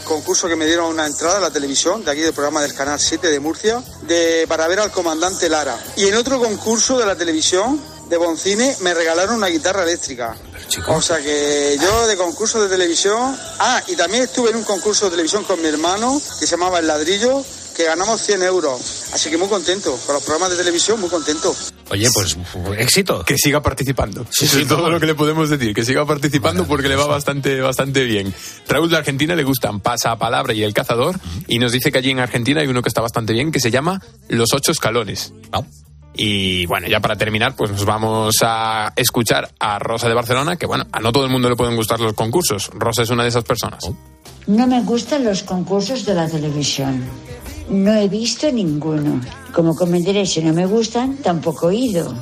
Speaker 21: concurso que me dieron una entrada a la televisión, de aquí del programa del Canal 7 de Murcia, de, para ver al comandante Lara. Y en otro concurso de la televisión de Boncine me regalaron una guitarra eléctrica. O sea que yo de concursos de televisión... Ah, y también estuve en un concurso de televisión con mi hermano que se llamaba El Ladrillo, que ganamos 100 euros. Así que muy contento. Con los programas de televisión, muy contento.
Speaker 1: Oye, pues éxito.
Speaker 11: Que siga participando. Eso es todo lo que le podemos decir. Que siga participando porque le va bastante, bastante bien. Raúl de Argentina le gustan Pasa Palabra y El Cazador. Y nos dice que allí en Argentina hay uno que está bastante bien que se llama Los Ocho Escalones. Y bueno, ya para terminar, pues nos vamos a escuchar a Rosa de Barcelona, que bueno, a no todo el mundo le pueden gustar los concursos. Rosa es una de esas personas.
Speaker 22: No me gustan los concursos de la televisión. No he visto ninguno. Como comprenderé, si no me gustan, tampoco he ido.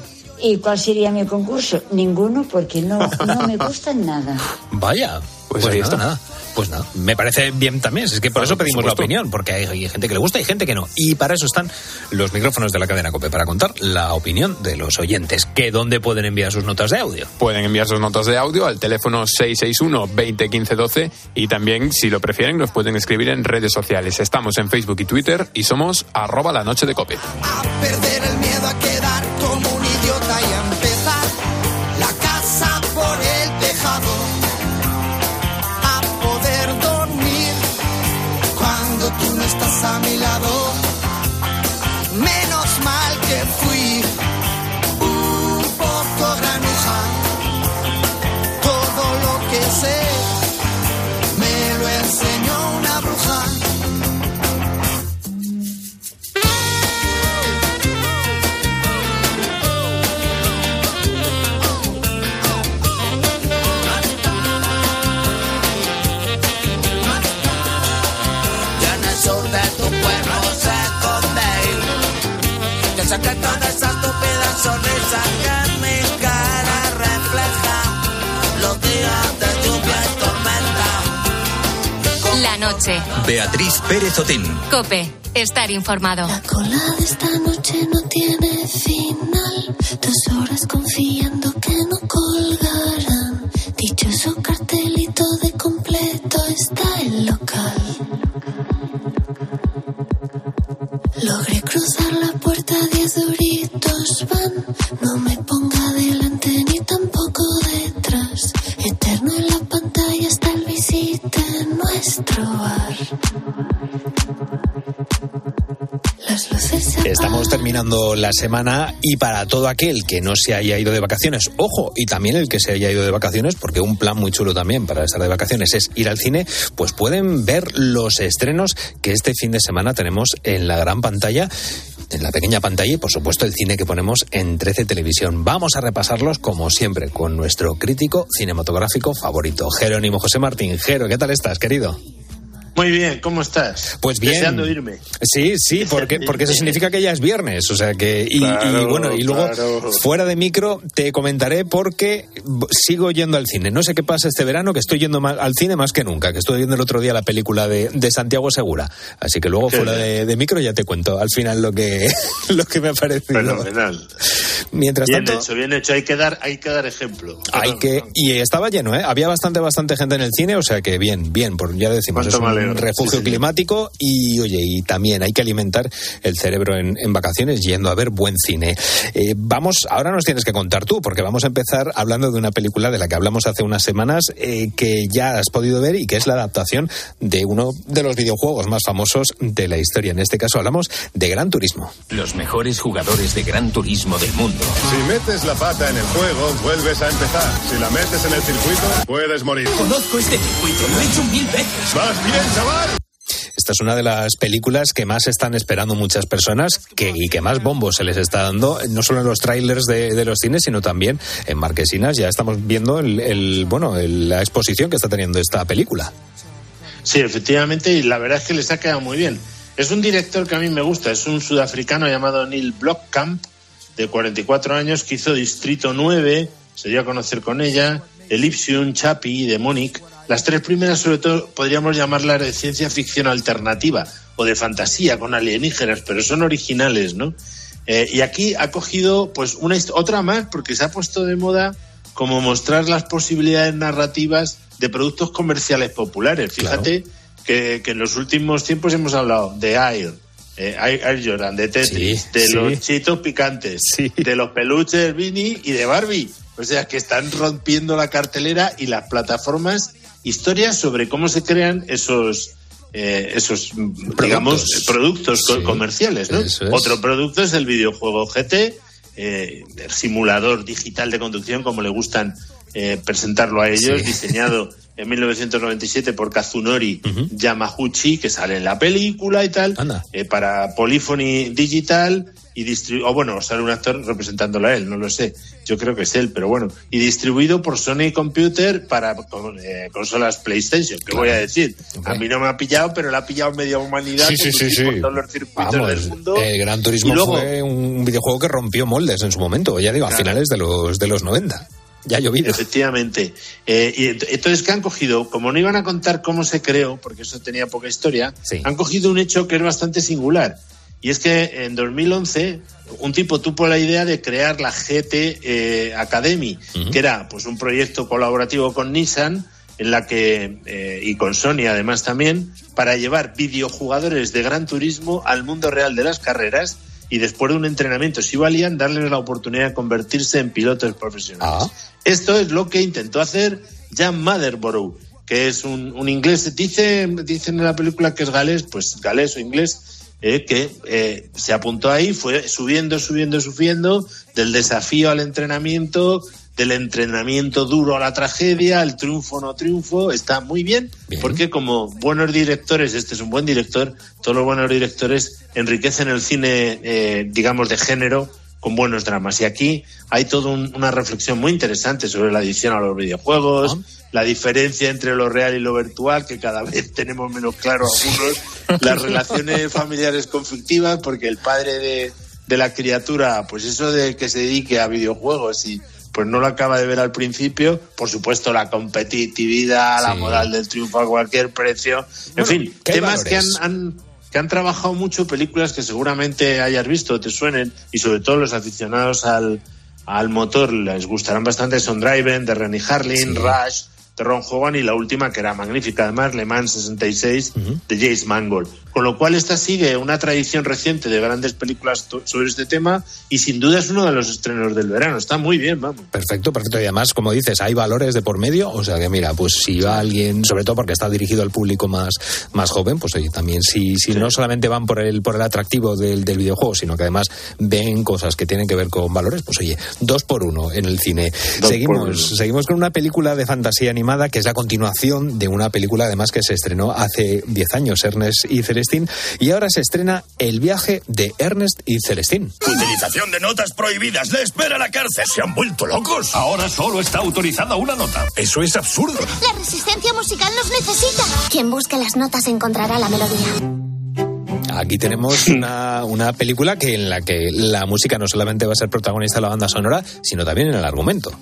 Speaker 22: ¿Y cuál sería mi concurso? Ninguno, porque no, no me gustan nada.
Speaker 1: Vaya. Pues,
Speaker 11: ahí
Speaker 1: nada,
Speaker 11: está.
Speaker 1: nada. Pues nada, me parece bien también. Es que por eso pedimos la opinión, porque hay, hay gente que le gusta y gente que no. Y para eso están los micrófonos de la cadena COPE, para contar la opinión de los oyentes. Que dónde pueden enviar sus notas de audio.
Speaker 11: Pueden enviar sus notas de audio al teléfono 661 20 15 12 y también, si lo prefieren, nos pueden escribir en redes sociales. Estamos en Facebook y Twitter y somos arroba la noche de cope.
Speaker 9: Perder el miedo a quedar
Speaker 2: Pérez Otín.
Speaker 3: Cope. Estar informado.
Speaker 23: cola de esta noche no tiene final. Dos horas confiando que no colgarán. Dichoso
Speaker 1: La semana y para todo aquel que no se haya ido de vacaciones, ojo, y también el que se haya ido de vacaciones, porque un plan muy chulo también para estar de vacaciones es ir al cine, pues pueden ver los estrenos que este fin de semana tenemos en la gran pantalla en la pequeña pantalla y por supuesto el cine que ponemos en 13 Televisión. Vamos a repasarlos como siempre con nuestro crítico cinematográfico favorito, Jerónimo José Martín. Jero, ¿qué tal estás, querido?
Speaker 24: Muy bien, ¿cómo estás?
Speaker 1: Pues bien.
Speaker 24: Deseando irme.
Speaker 1: Sí, sí, porque, porque eso significa que ya es viernes, o sea que y,
Speaker 24: Claro,
Speaker 1: y bueno y luego
Speaker 24: claro.
Speaker 1: fuera de micro te comentaré porque sigo yendo al cine. No sé qué pasa este verano que estoy yendo al cine más que nunca, que estuve viendo el otro día la película de, de Santiago Segura, así que luego fuera de, de micro ya te cuento al final lo que lo que me ha parecido.
Speaker 24: Fenomenal.
Speaker 1: Mientras
Speaker 24: Bien
Speaker 1: tanto
Speaker 24: hecho, bien hecho. Hay que dar, hay que dar ejemplo.
Speaker 1: hay que y estaba lleno, ¿eh? Había bastante bastante gente en el cine, o sea que bien, bien, por ya decimos
Speaker 24: Cuánto
Speaker 1: es un refugio
Speaker 24: Sí,
Speaker 1: climático y oye y también hay que alimentar el cerebro en, en vacaciones yendo a ver buen cine. Eh, vamos, ahora nos tienes que contar tú porque vamos a empezar hablando de una película de la que hablamos hace unas semanas eh, que ya has podido ver y que es la adaptación de uno de los videojuegos más famosos de la historia. En este caso hablamos de Gran Turismo.
Speaker 2: Los mejores jugadores de Gran Turismo del mundo.
Speaker 10: Si metes la pata en el juego, vuelves a empezar. Si la metes en el circuito, puedes morir.
Speaker 2: Conozco este circuito, lo he hecho mil veces.
Speaker 10: ¡Vas bien, chaval!
Speaker 1: Esta es una de las películas que más están esperando muchas personas que, y que más bombo se les está dando, no solo en los trailers de, de los cines, sino también en marquesinas. Ya estamos viendo el, el- bueno, el- la exposición que está teniendo esta película.
Speaker 24: Sí, efectivamente, y la verdad es que les ha quedado muy bien. Es un director que a mí me gusta, es un sudafricano llamado Neil Blomkamp, de 44 años, que hizo Distrito 9, se dio a conocer con ella, Elysium, Chappie y Demonic. Las tres primeras, sobre todo, podríamos llamarlas de ciencia ficción alternativa o de fantasía con alienígenas, pero son originales, ¿no? Eh, y aquí ha cogido pues una otra más porque se ha puesto de moda como mostrar las posibilidades narrativas de productos comerciales populares. Fíjate que, que en los últimos tiempos hemos hablado de Air, eh, Air, Jordan, de Tetris,
Speaker 1: Sí,
Speaker 24: de
Speaker 1: sí.
Speaker 24: los chitos picantes, de los peluches Vini y de Barbie. O sea, que están rompiendo la cartelera y las plataformas historias sobre cómo se crean esos eh, esos digamos productos co- comerciales ¿no?
Speaker 1: es.
Speaker 24: otro producto es el videojuego GT eh, el simulador digital de conducción como le gustan eh, presentarlo a ellos
Speaker 1: Sí.
Speaker 24: diseñado en 1997 por Kazunori Yamaguchi que sale en la película y tal eh, para Polyphony Digital y o bueno, sale un actor representándolo a él, no lo sé. Yo creo que es él, pero bueno. Y distribuido por Sony Computer para con- eh, consolas PlayStation. ¿Qué voy a decir? A mí no me ha pillado, pero le ha pillado media humanidad.
Speaker 1: Sí, sí, sí,
Speaker 24: por
Speaker 1: sí.
Speaker 24: todos los circuitos
Speaker 1: Vamos,
Speaker 24: del mundo.
Speaker 1: el Gran Turismo
Speaker 24: luego-
Speaker 1: fue un videojuego que rompió moldes en su momento, ya digo, a finales de los, de los 90. Ya ha llovido.
Speaker 24: Efectivamente. Eh, y ent- entonces, ¿qué han cogido? Como no iban a contar cómo se creó, porque eso tenía poca historia, han cogido un hecho que es bastante singular. Y es que en 2011 un tipo tuvo la idea de crear la GT eh, Academy, que era pues un proyecto colaborativo con Nissan en la que eh, y con Sony además también para llevar videojugadores de Gran Turismo al mundo real de las carreras y después de un entrenamiento si valían darles la oportunidad de convertirse en pilotos profesionales. Esto es lo que intentó hacer Jan Motherborough, que es un, un inglés. Dice, dicen en la película que es galés, pues galés o inglés, eh, que eh, se apuntó ahí, fue subiendo, subiendo, subiendo, del desafío al entrenamiento, del entrenamiento duro a la tragedia, el triunfo no triunfo, está muy bien, porque como buenos directores, este es un buen director, todos los buenos directores enriquecen el cine, eh, digamos, de género con buenos dramas. Y aquí hay toda un- una reflexión muy interesante sobre la adicción a los videojuegos, la diferencia entre lo real y lo virtual, que cada vez tenemos menos claro algunos, las relaciones familiares conflictivas, porque el padre de, de la criatura, pues eso de que se dedique a videojuegos y pues no lo acaba de ver al principio. Por supuesto, la competitividad, la moral del triunfo a cualquier precio. En fin, temas que han, que han trabajado mucho, películas que seguramente hayas visto, te suenen, y sobre todo los aficionados al, al motor les gustarán bastante. Son Driven, de Rennie Harlin, Rush, de Ron Hogan y la última que era magnífica, además, Le Mans 66 de James Mangold. Con lo cual esta sigue una tradición reciente de grandes películas sobre este tema y sin duda es uno de los estrenos del verano. Está muy bien, vamos.
Speaker 1: Perfecto, perfecto. Y además, como dices, hay valores de por medio. O sea que mira, pues si va alguien, sobre todo porque está dirigido al público más, más joven, pues oye, también si, si no solamente van por el, por el atractivo del, del videojuego, sino que además ven cosas que tienen que ver con valores, pues oye, dos por uno en el cine. Seguimos, seguimos con una película de fantasía animada que es la continuación de una película además que se estrenó hace 10 años, Ernest y Celestín y ahora se estrena El viaje de Ernest y Celestín.
Speaker 25: Utilización de notas prohibidas. Le espera la cárcel. ¿Se han vuelto locos? Ahora solo está autorizada una nota. Eso es absurdo.
Speaker 26: La resistencia musical nos necesita. Quien busque las notas encontrará la melodía.
Speaker 1: Aquí tenemos una, una, película que en la que la música no solamente va a ser protagonista de la banda sonora, sino también en el argumento.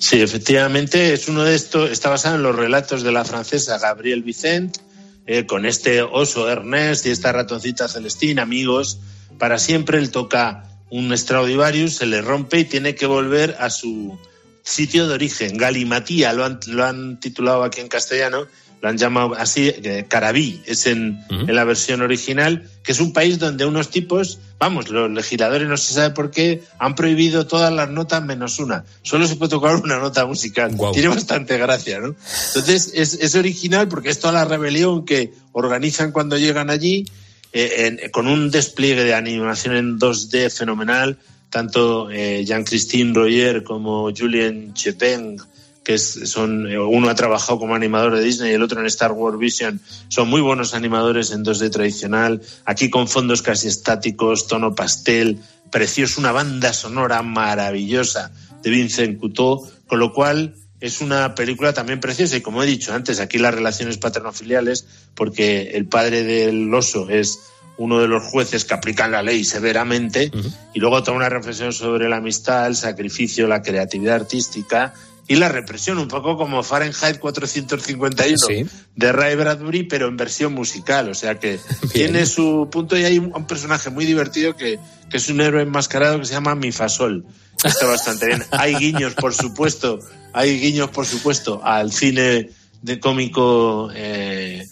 Speaker 24: Sí, efectivamente, es uno de estos, está basado en los relatos de la francesa Gabrielle Vicent, eh, con este oso Ernest y esta ratoncita Celestina, amigos, para siempre él toca un Stradivarius, se le rompe y tiene que volver a su sitio de origen, Galimatía, lo han, lo han titulado aquí en castellano, lo han llamado así, eh, Carabí, es en, en, la versión original, que es un país donde unos tipos, vamos, los legisladores no se sabe por qué, han prohibido todas las notas menos una. Solo se puede tocar una nota musical. Tiene bastante gracia, ¿no? Entonces, es, es, original porque es toda la rebelión que organizan cuando llegan allí, eh, en, con un despliegue de animación en 2D fenomenal, tanto eh, Jean-Christine Royer como Julien Chepeng que son uno ha trabajado como animador de Disney y el otro en Star Wars Vision, son muy buenos animadores en 2D tradicional, aquí con fondos casi estáticos, tono pastel, precioso, una banda sonora maravillosa de Vincent Couteau, con lo cual es una película también preciosa y como he dicho antes, aquí las relaciones paternofiliales, porque el padre del oso es uno de los jueces que aplican la ley severamente y luego toda una reflexión sobre la amistad, el sacrificio, la creatividad artística y la represión, un poco como Fahrenheit 451 de Ray Bradbury, pero en versión musical. O sea que tiene su punto y hay un, personaje muy divertido que, que, es un héroe enmascarado que se llama Mifasol. Está bastante bien. Hay guiños, por supuesto, hay guiños, por supuesto, al cine de cómico eh,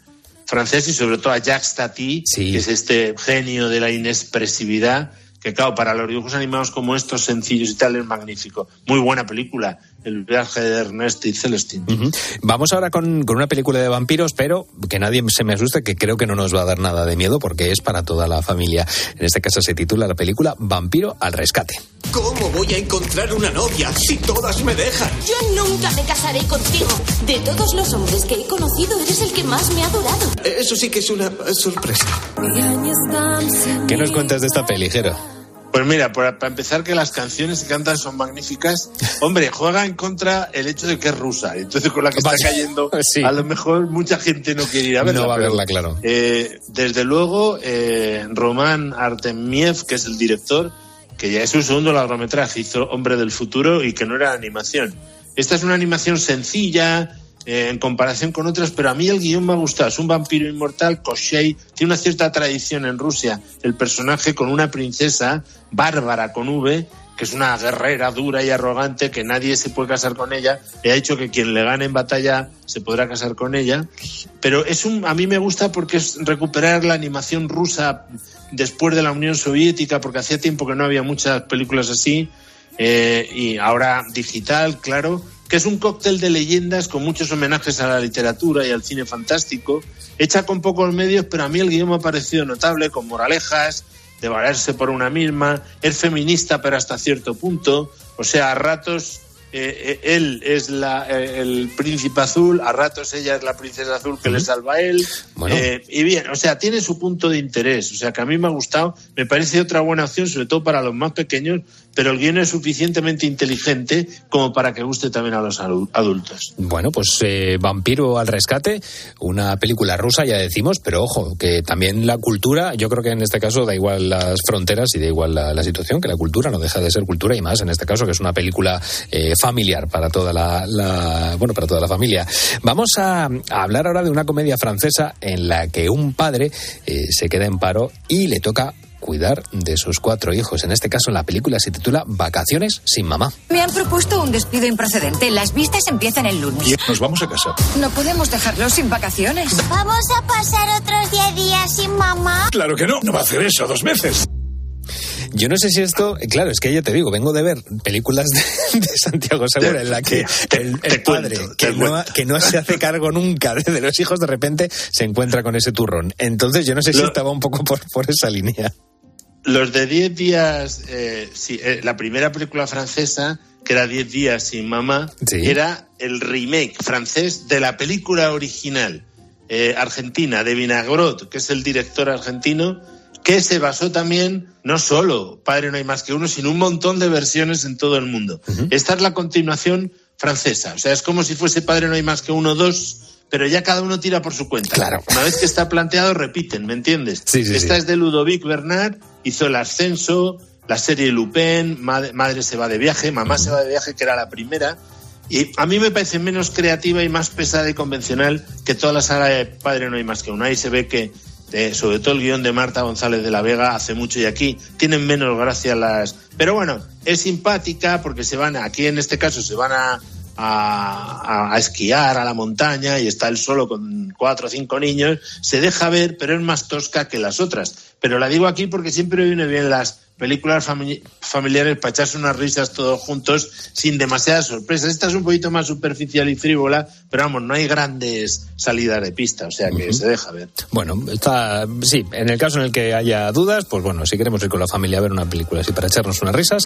Speaker 24: francés y sobre todo a Jacques Tati, que es este genio de la inexpresividad que claro, para los dibujos animados como estos, sencillos y tal, es magnífico. Muy buena película, El viaje de Ernest y Celestine.
Speaker 1: Vamos ahora con, con, una película de vampiros, pero que nadie se me asuste, que creo que no nos va a dar nada de miedo porque es para toda la familia. En este caso se titula la película Vampiro al rescate.
Speaker 2: ¿Cómo voy a encontrar una novia si todas me dejan?
Speaker 26: Yo nunca me casaré contigo. De todos los hombres que he conocido, eres el que más me ha adorado.
Speaker 2: Eso sí que es una sorpresa.
Speaker 1: ¿Qué nos cuentas de esta peli, Jero?
Speaker 24: Pues mira, para, empezar que las canciones que cantan son magníficas. Hombre, juega en contra el hecho de que es rusa. Entonces con la que está cayendo, a lo mejor mucha gente no quiere ir a verla.
Speaker 1: No va a verla, claro.
Speaker 24: Eh, desde luego, eh, Román Artemiev, que es el director, que ya es su segundo largometraje, hizo Hombre del Futuro y que no era animación. Esta es una animación sencilla, en comparación con otras, pero a mí el guion me ha gustado. Es un vampiro inmortal, Koshei, tiene una cierta tradición en Rusia, el personaje con una princesa, Bárbara con V, que es una guerrera dura y arrogante, que nadie se puede casar con ella, y ha dicho que quien le gane en batalla se podrá casar con ella. Pero es un, a mí me gusta porque es recuperar la animación rusa después de la Unión Soviética, porque hacía tiempo que no había muchas películas así, eh, y ahora digital, claro, que es un cóctel de leyendas con muchos homenajes a la literatura y al cine fantástico, hecha con pocos medios, pero a mí el guion me ha parecido notable, con moralejas, de valerse por una misma, es feminista pero hasta cierto punto, o sea, a ratos eh, eh, él es la, eh, el príncipe azul, a ratos ella es la princesa azul que le salva a él. Eh, y bien, o sea, tiene su punto de interés. O sea, que a mí me ha gustado, me parece otra buena opción, sobre todo para los más pequeños, pero el guion es suficientemente inteligente como para que guste también a los adu- adultos.
Speaker 1: Bueno, pues eh, Vampiro al rescate, una película rusa, ya decimos, pero ojo, que también la cultura, yo creo que en este caso da igual las fronteras y da igual la, situación, que la cultura no deja de ser cultura y más en este caso que es una película eh, familiar para toda la, bueno para toda la familia. Vamos a, a hablar ahora de una comedia francesa en la que un padre eh, se queda en paro y le toca cuidar de sus cuatro hijos. En este caso, la película se titula Vacaciones sin mamá.
Speaker 27: Me han propuesto un despido improcedente. Las vistas empiezan el lunes.
Speaker 25: Y nos vamos a casa.
Speaker 27: No podemos dejarlos sin vacaciones.
Speaker 26: ¿Vamos a pasar otros 10 días sin mamá?
Speaker 25: Claro que no, no va a hacer eso dos veces.
Speaker 1: Yo no sé si esto, claro, es que ya te digo, vengo de ver películas de, de Santiago Segura en la que el, el padre que no, que no se hace cargo nunca de, los hijos de repente se encuentra con ese turrón. Entonces yo no sé si
Speaker 24: Lo-
Speaker 1: estaba un poco por, por esa línea.
Speaker 24: Los de 10 días, eh, sí, eh, la primera película francesa, que era 10 días sin mamá, era el remake francés de la película original eh, argentina de Vinagrot, que es el director argentino, que se basó también, no solo Padre no hay más que uno, sino un montón de versiones en todo el mundo. Esta es la continuación francesa, o sea, es como si fuese Padre no hay más que uno, dos, pero ya cada uno tira por su cuenta. Claro. Una vez que está planteado, repiten, ¿me entiendes?
Speaker 1: Sí, sí,
Speaker 24: Esta
Speaker 1: sí.
Speaker 24: es de Ludovic Bernard, hizo el ascenso, la serie Lupin, Madre, Madre se va de viaje, Mamá se va de viaje, que era la primera. Y a mí me parece menos creativa y más pesada y convencional que toda la saga de Padre no hay más que uno. Ahí se ve que, eh, sobre todo el guion de Marta González de la Vega, hace mucho y aquí tienen menos gracia las... Pero bueno, es simpática porque se van, aquí en este caso se van a, a, a esquiar a la montaña y está él solo con cuatro o cinco niños, se deja ver, pero es más tosca que las otras. Pero la digo aquí porque siempre viene bien las películas fami- familiares para echarse unas risas todos juntos sin demasiadas sorpresas. Esta es un poquito más superficial y frívola, pero vamos, no hay grandes salidas de pista, o sea que se deja ver.
Speaker 1: Bueno, está, sí, en el caso en el que haya dudas, pues bueno, si queremos ir con la familia a ver una película así para echarnos unas risas,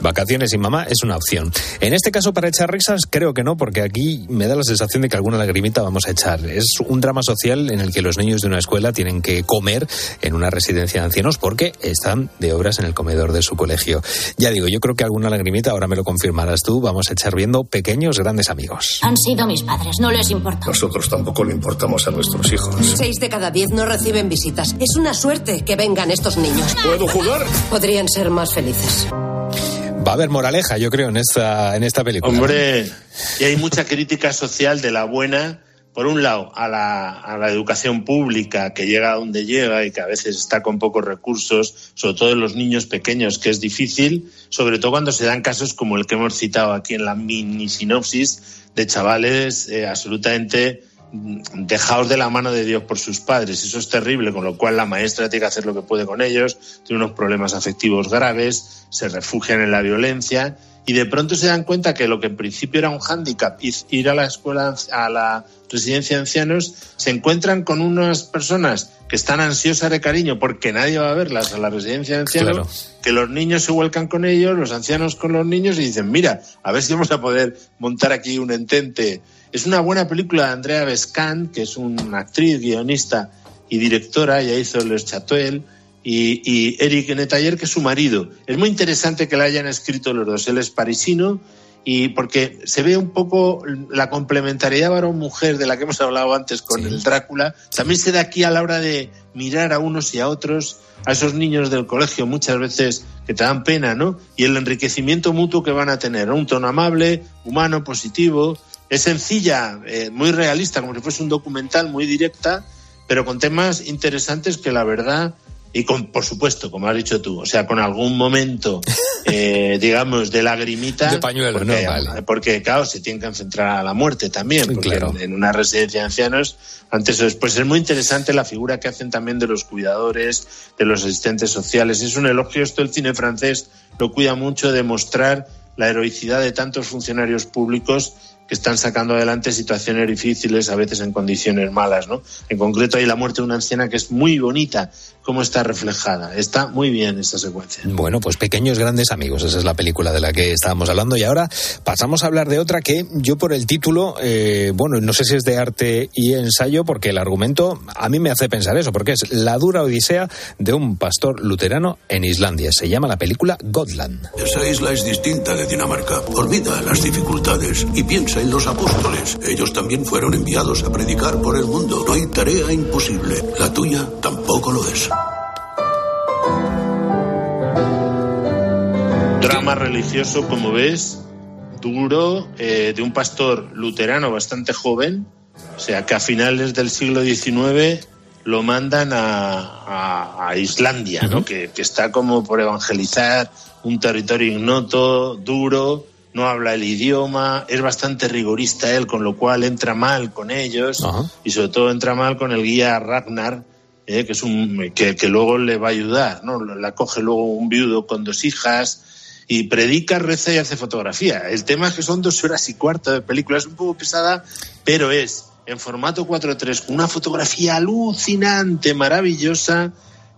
Speaker 1: vacaciones sin mamá es una opción. En este caso, para echar risas, creo que no, porque aquí me da la sensación de que alguna lagrimita vamos a echar. Es un drama social en el que los niños de una escuela tienen que comer en una residencia de ancianos porque están de obras en el comedor de su colegio. Ya digo, yo creo que alguna lagrimita, ahora me lo confirmarás tú, vamos a echar viendo pequeños grandes amigos.
Speaker 28: Han sido mis padres, no les importa.
Speaker 25: Nosotros tampoco le importamos a nuestros hijos.
Speaker 29: Seis de cada diez no reciben visitas. Es una suerte que vengan estos niños.
Speaker 25: ¿Puedo jugar?
Speaker 29: Podrían ser más felices.
Speaker 1: Va a haber moraleja, yo creo, en esta, en esta película.
Speaker 24: Hombre, y hay mucha crítica social de la buena, por un lado, a la, educación pública que llega a donde llega y que a veces está con pocos recursos, sobre todo en los niños pequeños, que es difícil, sobre todo cuando se dan casos como el que hemos citado aquí en la mini sinopsis de chavales eh, absolutamente mm, dejados de la mano de Dios por sus padres. Eso es terrible, con lo cual la maestra tiene que hacer lo que puede con ellos, tiene unos problemas afectivos graves, se refugian en la violencia y de pronto se dan cuenta que lo que en principio era un hándicap, ir a la escuela, a la residencia de ancianos, se encuentran con unas personas que están ansiosas de cariño porque nadie va a verlas a la residencia de ancianos,
Speaker 1: Claro.
Speaker 24: que los niños se vuelcan con ellos, los ancianos con los niños y dicen, mira, a ver si vamos a poder montar aquí un entente. Es una buena película de Andrea Bescan, que es una actriz, guionista y directora, ella hizo Les Chatoel, y, y Eric Netayer, que es su marido. Es muy interesante que la hayan escrito los dos. Él es parisino y porque se ve un poco la complementariedad varón-mujer de la que hemos hablado antes con el Drácula, también se da aquí a la hora de mirar a unos y a otros, a esos niños del colegio muchas veces que te dan pena, ¿no? Y el enriquecimiento mutuo que van a tener, ¿no? un tono amable, humano, positivo, es sencilla, eh, muy realista, como si fuese un documental, muy directa, pero con temas interesantes que la verdad y con, por supuesto, como has dicho tú, o sea, con algún momento, eh, digamos, de lagrimita.
Speaker 1: De pañuelo,
Speaker 24: porque,
Speaker 1: ¿no? Vale.
Speaker 24: Porque, claro, se tienen que enfrentar a la muerte también, porque
Speaker 1: claro.
Speaker 24: en, en una residencia de ancianos, antes o después, es muy interesante la figura que hacen también de los cuidadores, de los asistentes sociales. Es un elogio, esto el cine francés lo cuida mucho de mostrar la heroicidad de tantos funcionarios públicos están sacando adelante situaciones difíciles, a veces en condiciones malas, ¿no? En concreto hay la muerte de una anciana que es muy bonita, cómo está reflejada. Está muy bien esta secuencia.
Speaker 1: Bueno, pues pequeños grandes amigos, esa es la película de la que estábamos hablando y ahora pasamos a hablar de otra que yo por el título, eh, bueno, no sé si es de arte y ensayo porque el argumento a mí me hace pensar eso, porque es la dura odisea de un pastor luterano en Islandia. Se llama la película Gotland.
Speaker 30: Esa isla es distinta de Dinamarca. Olvida las dificultades y piensa en los apóstoles. Ellos también fueron enviados a predicar por el mundo. No hay tarea imposible. La tuya tampoco lo es.
Speaker 24: Drama religioso, como ves, duro, eh, de un pastor luterano bastante joven, o sea, que a finales del siglo XIX lo mandan a, a, a Islandia, ¿no? que, que está como por evangelizar un territorio ignoto, duro, no habla el idioma, es bastante rigorista él, con lo cual entra mal con ellos y sobre todo entra mal con el guía Ragnar, eh, que es un que, que, luego le va a ayudar, ¿no? La coge luego un viudo con dos hijas y predica, reza y hace fotografía. El tema es que son dos horas y cuarto de película, es un poco pesada, pero es en formato 4.3 con una fotografía alucinante, maravillosa,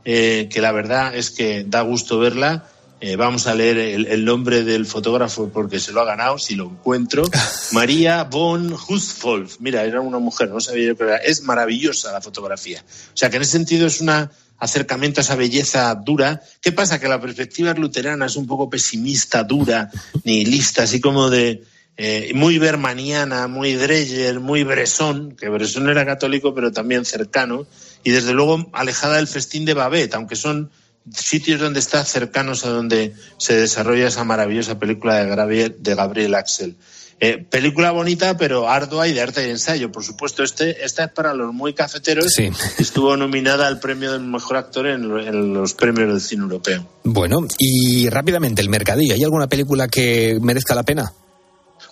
Speaker 24: eh, que la verdad es que da gusto verla eh, vamos a leer el, el, nombre del fotógrafo porque se lo ha ganado, si lo encuentro. María von Husfolf. Mira, era una mujer, no sabía yo que era. Es maravillosa la fotografía. O sea que en ese sentido es un acercamiento a esa belleza dura. ¿Qué pasa? Que la perspectiva luterana es un poco pesimista, dura, nihilista, así como de. Eh, muy bermaniana, muy Dreyer, muy Bresson, que Bresson era católico pero también cercano, y desde luego alejada del festín de Babet, aunque son sitios donde está cercanos a donde se desarrolla esa maravillosa película de Gabriel, de Gabriel Axel. Eh, película bonita, pero ardua y de arte y ensayo. Por supuesto, este, esta es para los muy cafeteros.
Speaker 1: Sí.
Speaker 24: Estuvo nominada al premio del mejor actor en, en, los premios del cine europeo.
Speaker 1: Bueno, y rápidamente, el mercadillo. ¿Hay alguna película que merezca la pena?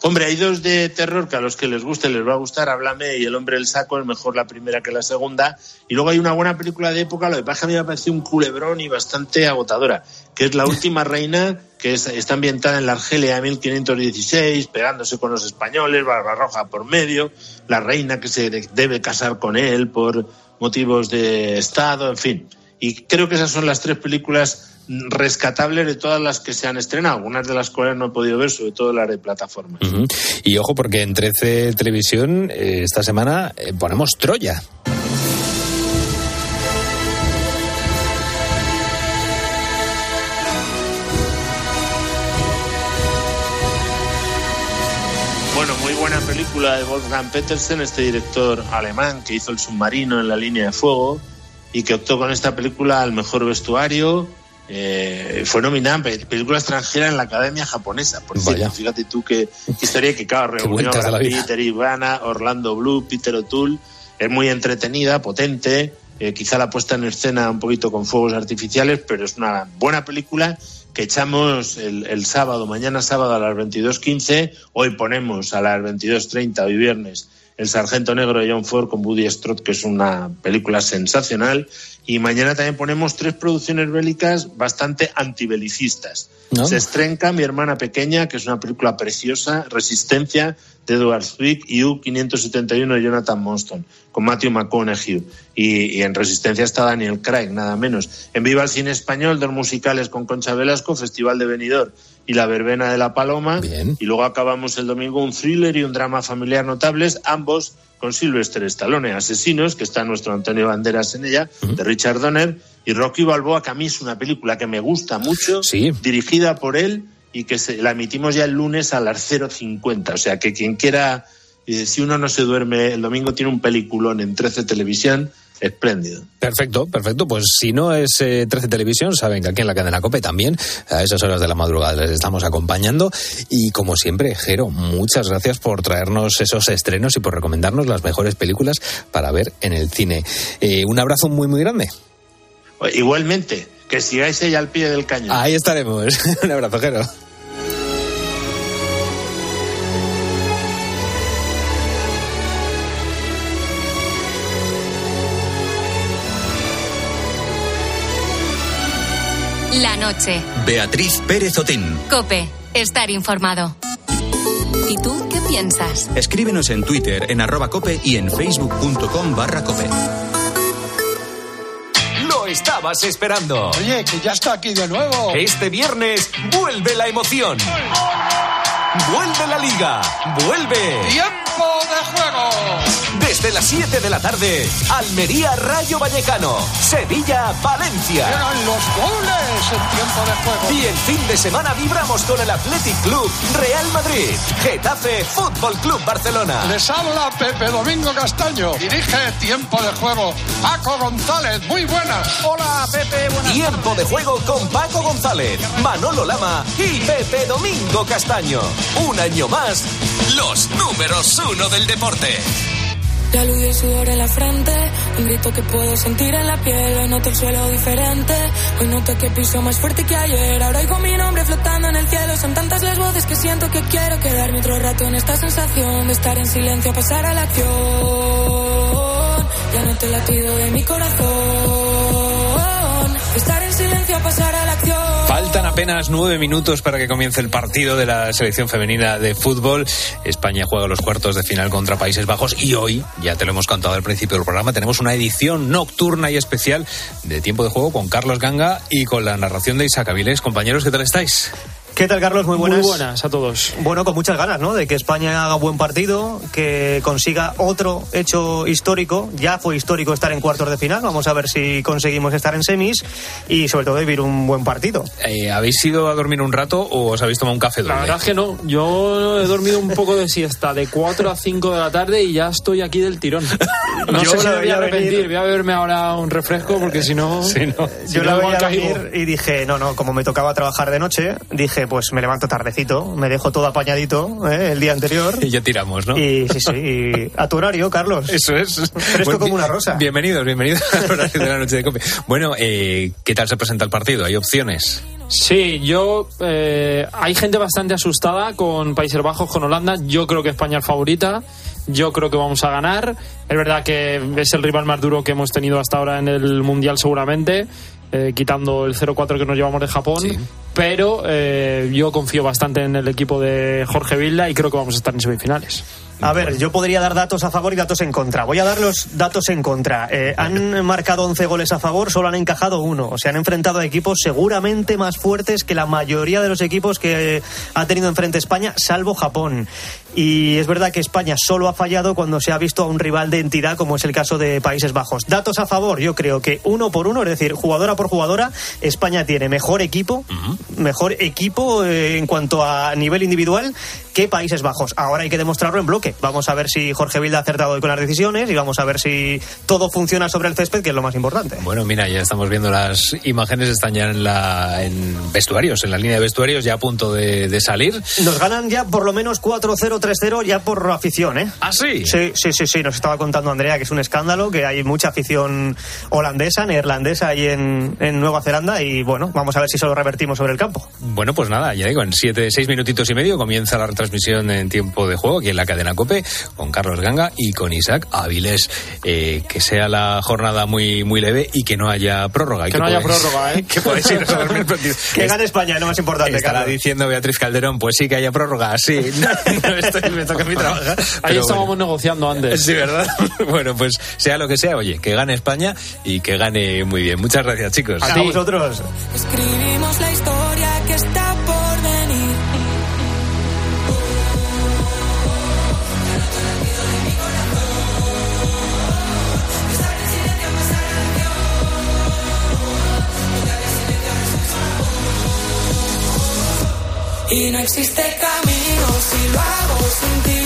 Speaker 24: Hombre, hay dos de terror que a los que les guste les va a gustar, Háblame y El hombre del saco, es mejor la primera que la segunda. Y luego hay una buena película de época, lo que pasa a mí me ha parecido un culebrón y bastante agotadora, que es La última reina, que es, está ambientada en la Argelia de 1516, pegándose con los españoles, Barbarroja por medio, la reina que se debe casar con él por motivos de Estado, en fin. Y creo que esas son las tres películas rescatables de todas las que se han estrenado, algunas de las cuales no he podido ver, sobre todo las de plataformas.
Speaker 1: Uh -huh. Y ojo, porque en 13 Televisión eh, esta semana eh, ponemos Troya.
Speaker 24: Bueno, muy buena película de Wolfgang Petersen, este director alemán que hizo El submarino en la línea de fuego y que optó con esta película al mejor vestuario, eh, fue nominada en película extranjera en la Academia Japonesa. Por cierto, fíjate tú qué historia que claro, reunió a Peter Ivana, Orlando Blue, Peter O'Toole. Es muy entretenida, potente, eh, quizá la puesta en escena un poquito con fuegos artificiales, pero es una buena película que echamos el, el sábado, mañana sábado a las 22.15, hoy ponemos a las 22.30, hoy viernes, El Sargento Negro de John Ford con Woody Strode, que es una película sensacional. Y mañana también ponemos tres producciones bélicas bastante antibelicistas. ¿No? Se estrenca Mi hermana pequeña, que es una película preciosa, Resistencia, de Edward Zwick, y U-571 de Jonathan Monston, con Matthew McConaughey. Y, y, en Resistencia está Daniel Craig, nada menos. En Viva el Cine Español, dos musicales con Concha Velasco, Festival de Benidorm y La Verbena de la Paloma.
Speaker 1: Bien.
Speaker 24: Y luego acabamos el domingo un thriller y un drama familiar notables, ambos con Sylvester Stallone, Asesinos, que está nuestro Antonio Banderas en ella, uh -huh. de Richard Donner, y Rocky Balboa, que a mí es una película que me gusta mucho,
Speaker 1: sí.
Speaker 24: dirigida por él y que se, la emitimos ya el lunes a las 0.50. O sea, que quien quiera, eh, si uno no se duerme, el domingo tiene un peliculón en 13 Televisión espléndido.
Speaker 1: Perfecto, perfecto. Pues si no es eh, 13 Televisión, saben que aquí en la cadena COPE también, a esas horas de la madrugada les estamos acompañando. Y como siempre, Jero, muchas gracias por traernos esos estrenos y por recomendarnos las mejores películas para ver en el cine. Eh, un abrazo muy, muy grande.
Speaker 24: Igualmente, que sigáis ahí al pie del cañón.
Speaker 1: Ahí estaremos. un abrazo, Jero.
Speaker 3: La noche.
Speaker 31: Beatriz Pérez Otín.
Speaker 3: Cope, estar informado.
Speaker 32: ¿Y tú qué
Speaker 3: piensas?
Speaker 31: Escríbenos en Twitter, en arroba cope y en facebook.com barra cope.
Speaker 32: Lo estabas esperando.
Speaker 33: Oye, que ya está aquí de nuevo.
Speaker 32: Este viernes vuelve la emoción. Vuelve la liga. Vuelve.
Speaker 33: ¡Tiempo de juego!
Speaker 32: Desde las 7 de la tarde, Almería Rayo Vallecano, Sevilla Valencia.
Speaker 33: Llegan los goles en tiempo de juego.
Speaker 32: Y el fin de semana vibramos con el Athletic Club Real Madrid, Getafe Fútbol Club Barcelona.
Speaker 33: Les habla Pepe Domingo Castaño. Dirige Tiempo de Juego. Paco González, muy buenas.
Speaker 34: Hola Pepe, buenas
Speaker 32: Tiempo de juego con Paco González, Manolo Lama y Pepe Domingo Castaño. Un año más, los números uno del deporte.
Speaker 35: La luz y el sudor en la frente, un grito que puedo sentir en la piel. Hoy noto el suelo diferente, hoy noto que piso más fuerte que ayer. Ahora oigo mi nombre flotando en el cielo. Son tantas las voces que siento que quiero quedarme otro rato en esta sensación de estar en silencio, pasar a la acción. Ya noto el latido de mi corazón. Estar en silencio, pasar a la acción.
Speaker 1: Faltan apenas nueve minutos para que comience el partido de la selección femenina de fútbol. España juega los cuartos de final contra Países Bajos y hoy, ya te lo hemos contado al principio del programa, tenemos una edición nocturna y especial de tiempo de juego con Carlos Ganga y con la narración de Isaac Avilés. Compañeros, ¿qué tal estáis?
Speaker 36: ¿Qué tal, Carlos? Muy buenas.
Speaker 37: Muy buenas a todos.
Speaker 36: Bueno, con muchas ganas, ¿no? De que España haga buen partido, que consiga otro hecho histórico. Ya fue histórico estar en cuartos de final. Vamos a ver si conseguimos estar en semis y, sobre todo, vivir un buen partido.
Speaker 1: Eh, ¿Habéis ido a dormir un rato o os habéis tomado un café doble?
Speaker 37: La verdad es que no. Yo he dormido un poco de siesta, de 4 a 5 de la tarde y ya estoy aquí del tirón. No
Speaker 36: Yo
Speaker 37: sé si me voy a arrepentir.
Speaker 36: venir.
Speaker 37: Voy a beberme ahora un refresco porque si no.
Speaker 1: Sí, no.
Speaker 37: si
Speaker 36: Yo
Speaker 37: no,
Speaker 36: la veía
Speaker 37: caigo.
Speaker 36: venir y dije, no, no, como me tocaba trabajar de noche, dije, pues me levanto tardecito, me dejo todo apañadito ¿eh? el día anterior.
Speaker 1: Y ya tiramos, ¿no?
Speaker 36: Y sí, sí, y a tu horario, Carlos.
Speaker 1: Eso es.
Speaker 36: Fresco
Speaker 1: Bueno,
Speaker 36: como una rosa.
Speaker 1: Bienvenidos, bienvenidos al horario de la noche de cope. Bueno, eh, ¿qué tal se presenta el partido? ¿Hay opciones?
Speaker 37: Sí, yo. eh, hay gente bastante asustada con Países Bajos, con Holanda. Yo creo que España es favorita. Yo creo que vamos a ganar. Es verdad que es el rival más duro que hemos tenido hasta ahora en el Mundial, seguramente. Eh, quitando el 0-4 que nos llevamos de Japón. Pero eh, yo confío bastante en el equipo de Jorge Vilda y creo que vamos a estar en semifinales.
Speaker 36: A ver, yo podría dar datos a favor y datos en contra. Voy a dar los datos en contra. Eh, han marcado 11 goles a favor, solo han encajado uno. O sea, han enfrentado a equipos seguramente más fuertes que la mayoría de los equipos que ha tenido enfrente España, salvo Japón. Y es verdad que España solo ha fallado cuando se ha visto a un rival de entidad, como es el caso de Países Bajos. Datos a favor, yo creo que uno por uno, es decir, jugadora por jugadora, España tiene mejor equipo, mejor equipo eh, en cuanto a nivel individual que Países Bajos. Ahora hay que demostrarlo en bloque. Vamos a ver si Jorge Vilda ha acertado hoy con las decisiones y vamos a ver si todo funciona sobre el césped, que es lo más importante.
Speaker 1: Bueno, mira, ya estamos viendo las imágenes, están ya en, la, en vestuarios, en la línea de vestuarios, ya a punto de, de salir.
Speaker 36: Nos ganan ya por lo menos 4-0, 3-0 ya por afición, ¿eh?
Speaker 1: ¿Ah, sí?
Speaker 36: Sí, sí, sí, sí. Nos estaba contando Andrea que es un escándalo, que hay mucha afición holandesa, neerlandesa ahí en, en Nueva Zelanda y bueno, vamos a ver si eso lo revertimos sobre el campo.
Speaker 1: Bueno, pues nada, ya digo, en siete, seis minutitos y medio comienza la retransmisión en tiempo de juego aquí en la cadena COPE con Carlos Ganga y con Isaac Avilés. Eh, que sea la jornada muy, muy leve y que no haya prórroga. y
Speaker 37: Que no haya
Speaker 1: podéis-
Speaker 37: prórroga, ¿eh?
Speaker 1: que podéis iros a.
Speaker 36: Que gane España, es lo más importante.
Speaker 1: Estará
Speaker 36: Carlos.
Speaker 1: diciendo Beatriz Calderón, pues sí que haya prórroga, sí. No, estoy, me toca a mí trabajar.
Speaker 37: Ahí estábamos
Speaker 1: bueno.
Speaker 37: negociando antes.
Speaker 1: Sí, ¿verdad? Bueno, pues sea lo que sea, oye, que gane España y que gane muy bien. Muchas gracias, chicos.
Speaker 36: A vosotros.
Speaker 35: Escribimos la historia Y no existe camino si lo hago sin ti.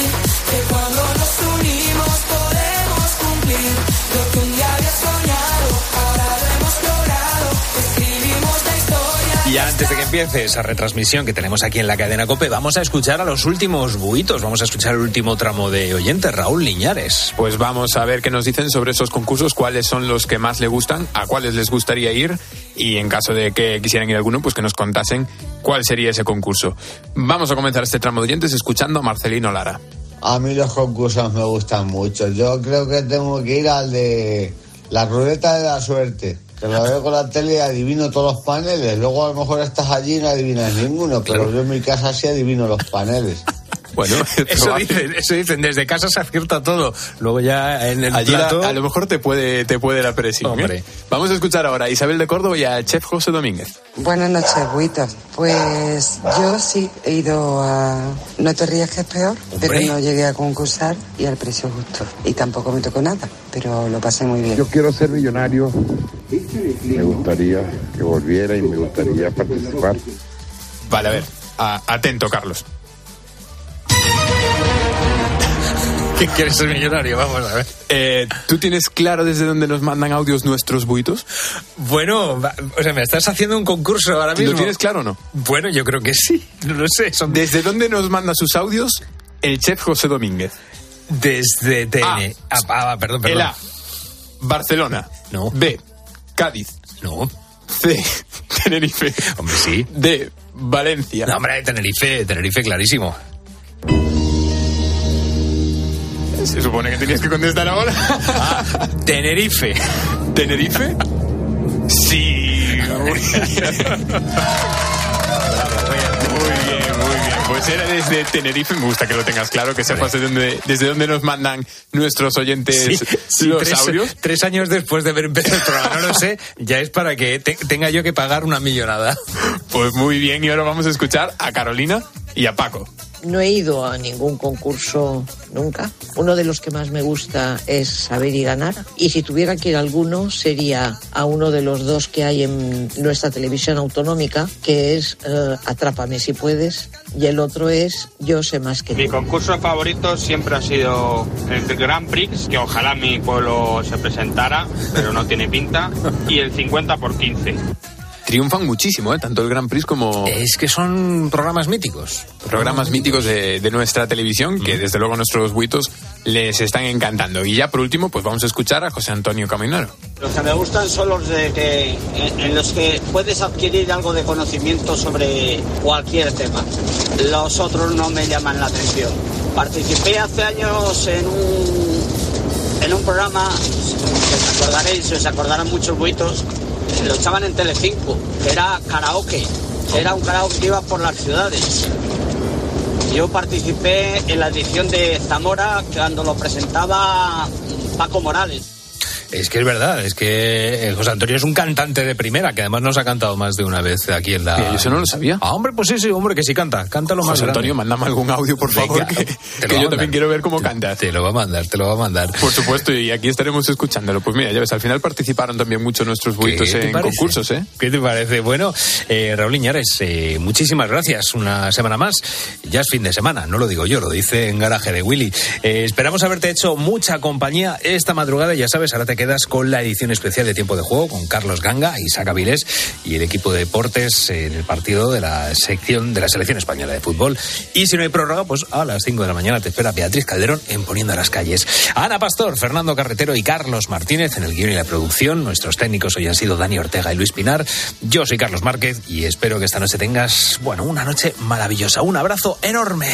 Speaker 35: Que cuando nos unimos podemos cumplir lo que un día
Speaker 1: antes de que empiece esa retransmisión que tenemos aquí en la cadena COPE, vamos a escuchar a los últimos buitos, vamos a escuchar el último tramo de oyentes, Raúl Liñares.
Speaker 11: Pues vamos a ver qué nos dicen sobre esos concursos, cuáles son los que más le gustan, a cuáles les gustaría ir y en caso de que quisieran ir a alguno, pues que nos contasen cuál sería ese concurso. Vamos a comenzar este tramo de oyentes escuchando a Marcelino Lara.
Speaker 38: A mí los concursos me gustan mucho. Yo creo que tengo que ir al de la ruleta de la suerte. Que lo veo con la tele y adivino todos los paneles. Luego a lo mejor estás allí y no adivinas ninguno, pero yo en mi casa sí adivino los paneles.
Speaker 11: Bueno,
Speaker 1: eso dicen, eso dicen, desde casa se acierta todo. Luego ya en el
Speaker 11: Allí la-
Speaker 1: plato...
Speaker 11: a lo mejor te puede, te puede la presión.
Speaker 1: Hombre.
Speaker 11: ¿eh? Vamos a escuchar ahora a Isabel de Córdoba y al chef José Domínguez.
Speaker 39: Buenas noches, Buitos. Pues yo sí he ido a No te rías que es peor, pero no llegué a concursar y al precio justo. Y tampoco me tocó nada, pero lo pasé muy bien.
Speaker 40: Yo quiero ser millonario. Me gustaría que volviera y me gustaría participar.
Speaker 11: Vale, a ver, a- atento, Carlos.
Speaker 1: ¿Qué quieres ser millonario? Vamos a ver.
Speaker 11: Eh, ¿Tú tienes claro desde dónde nos mandan audios nuestros buitos?
Speaker 1: Bueno, o sea, me estás haciendo un concurso ahora mismo.
Speaker 11: ¿Lo tienes claro o no?
Speaker 1: Bueno, yo creo que sí. No lo sé. Son
Speaker 11: ¿Desde dónde nos manda sus audios el chef José Domínguez?
Speaker 1: desde TN.
Speaker 11: A.
Speaker 1: Ah, ah, perdón, perdón.
Speaker 11: El A, Barcelona.
Speaker 1: No.
Speaker 11: B, Cádiz.
Speaker 1: No.
Speaker 11: C, Tenerife.
Speaker 1: Hombre, sí.
Speaker 11: D, Valencia.
Speaker 1: No, hombre, Tenerife, Tenerife, clarísimo.
Speaker 11: Se supone que tenías que contestar ahora.
Speaker 1: Ah, Tenerife.
Speaker 11: ¿Tenerife? Sí. Muy bien. Muy bien. Pues era desde Tenerife. Me gusta que lo tengas claro, que sepas desde dónde, desde dónde nos mandan nuestros oyentes
Speaker 1: Sí, sí,
Speaker 11: los
Speaker 1: tres,
Speaker 11: audios.
Speaker 1: tres años después de haber empezado el programa, no lo sé, ya es para que te- tenga yo que pagar una millonada.
Speaker 11: Pues muy bien, y ahora vamos a escuchar a Carolina y a Paco.
Speaker 41: No he ido a ningún concurso nunca. Uno de los que más me gusta es Saber y Ganar. Y si tuviera que ir a alguno, sería a uno de los dos que hay en nuestra televisión autonómica, que es eh, Atrápame si puedes. Y el otro es Yo sé más que
Speaker 42: Mi
Speaker 41: tú.
Speaker 42: concurso favorito siempre ha sido el Grand Prix, que ojalá mi pueblo se presentara, pero no tiene pinta, y el 50 por 15.
Speaker 11: Triunfan muchísimo, ¿eh? tanto el Grand Prix como
Speaker 1: Es que son programas míticos.
Speaker 11: programas míticos de, de nuestra televisión que desde luego a nuestros buitos les están encantando. Y ya por último, pues vamos a escuchar a José Antonio Caminero.
Speaker 43: Los que me gustan son los de que, en, en los que puedes adquirir algo de conocimiento sobre cualquier tema. Los otros no me llaman la atención. Participé hace años en un, en un programa, que os acordaréis, si os acordarán muchos buitos, lo echaban en Telecinco, que era karaoke. Era un karaoke que iba por las ciudades. Yo participé en la edición de Zamora cuando lo presentaba Paco Morales.
Speaker 1: Es que es verdad, es que eh, José Antonio es un cantante de primera, que además nos ha cantado más de una vez aquí en la...
Speaker 11: Yo eso no lo sabía.
Speaker 1: Ah, hombre, pues sí, sí, hombre, que sí canta, cántalo más
Speaker 11: José
Speaker 1: grande.
Speaker 11: Antonio, mándame algún audio, por favor, que, yo también quiero ver cómo cantas.
Speaker 1: Te lo va a mandar, te lo va a mandar.
Speaker 11: Por supuesto, y aquí estaremos escuchándolo. Pues mira, ya ves, al final participaron también mucho nuestros buitos
Speaker 1: ¿Qué te
Speaker 11: en
Speaker 1: parece?
Speaker 11: concursos, ¿eh?
Speaker 1: ¿Qué te parece? Bueno, eh, Raúl Iñares, eh, muchísimas gracias. Una semana más. Ya es fin de semana, no lo digo yo, lo dice en Garaje de Willy. Eh, esperamos haberte hecho mucha compañía esta madrugada. Ya sabes, ahora te quedas con la edición especial de Tiempo de Juego con Carlos Ganga, Isaac Avilés y el equipo de deportes en el partido de la sección de la selección española de fútbol. Y si no hay prórroga, pues a las 5 de la mañana te espera Beatriz Calderón en Poniendo a las calles. Ana Pastor, Fernando Carretero y Carlos Martínez en el guion y la producción. Nuestros técnicos hoy han sido Dani Ortega y Luis Pinar. Yo soy Carlos Márquez y espero que esta noche tengas, bueno, una noche maravillosa. Un abrazo enorme.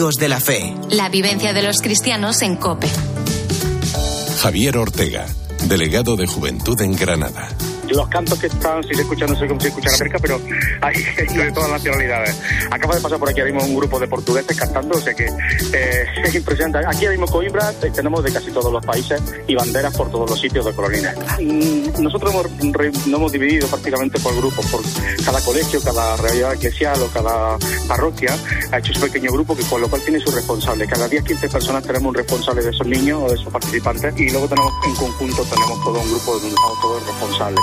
Speaker 31: Testigos de la fe.
Speaker 3: La vivencia de los cristianos en COPE.
Speaker 44: Javier Ortega, delegado de Juventud en Granada.
Speaker 34: Los cantos que están, si se escuchan, no sé cómo se escuchan cerca, pero hay gente de todas las nacionalidades. Acaba de pasar por aquí ahora mismo un grupo de portugueses cantando, o sea que eh, es impresionante. Aquí ahora mismo Coimbra eh, tenemos de casi todos los países y banderas por todos los sitios de colorines. Mm, Nosotros hemos, nos hemos dividido prácticamente por grupos, por cada colegio, cada realidad eclesial o cada parroquia ha hecho su pequeño grupo que con lo cual tiene su responsable. Cada 10-15 personas tenemos un responsable de esos niños o de esos participantes y luego tenemos en conjunto tenemos todo un grupo donde estamos todos responsables.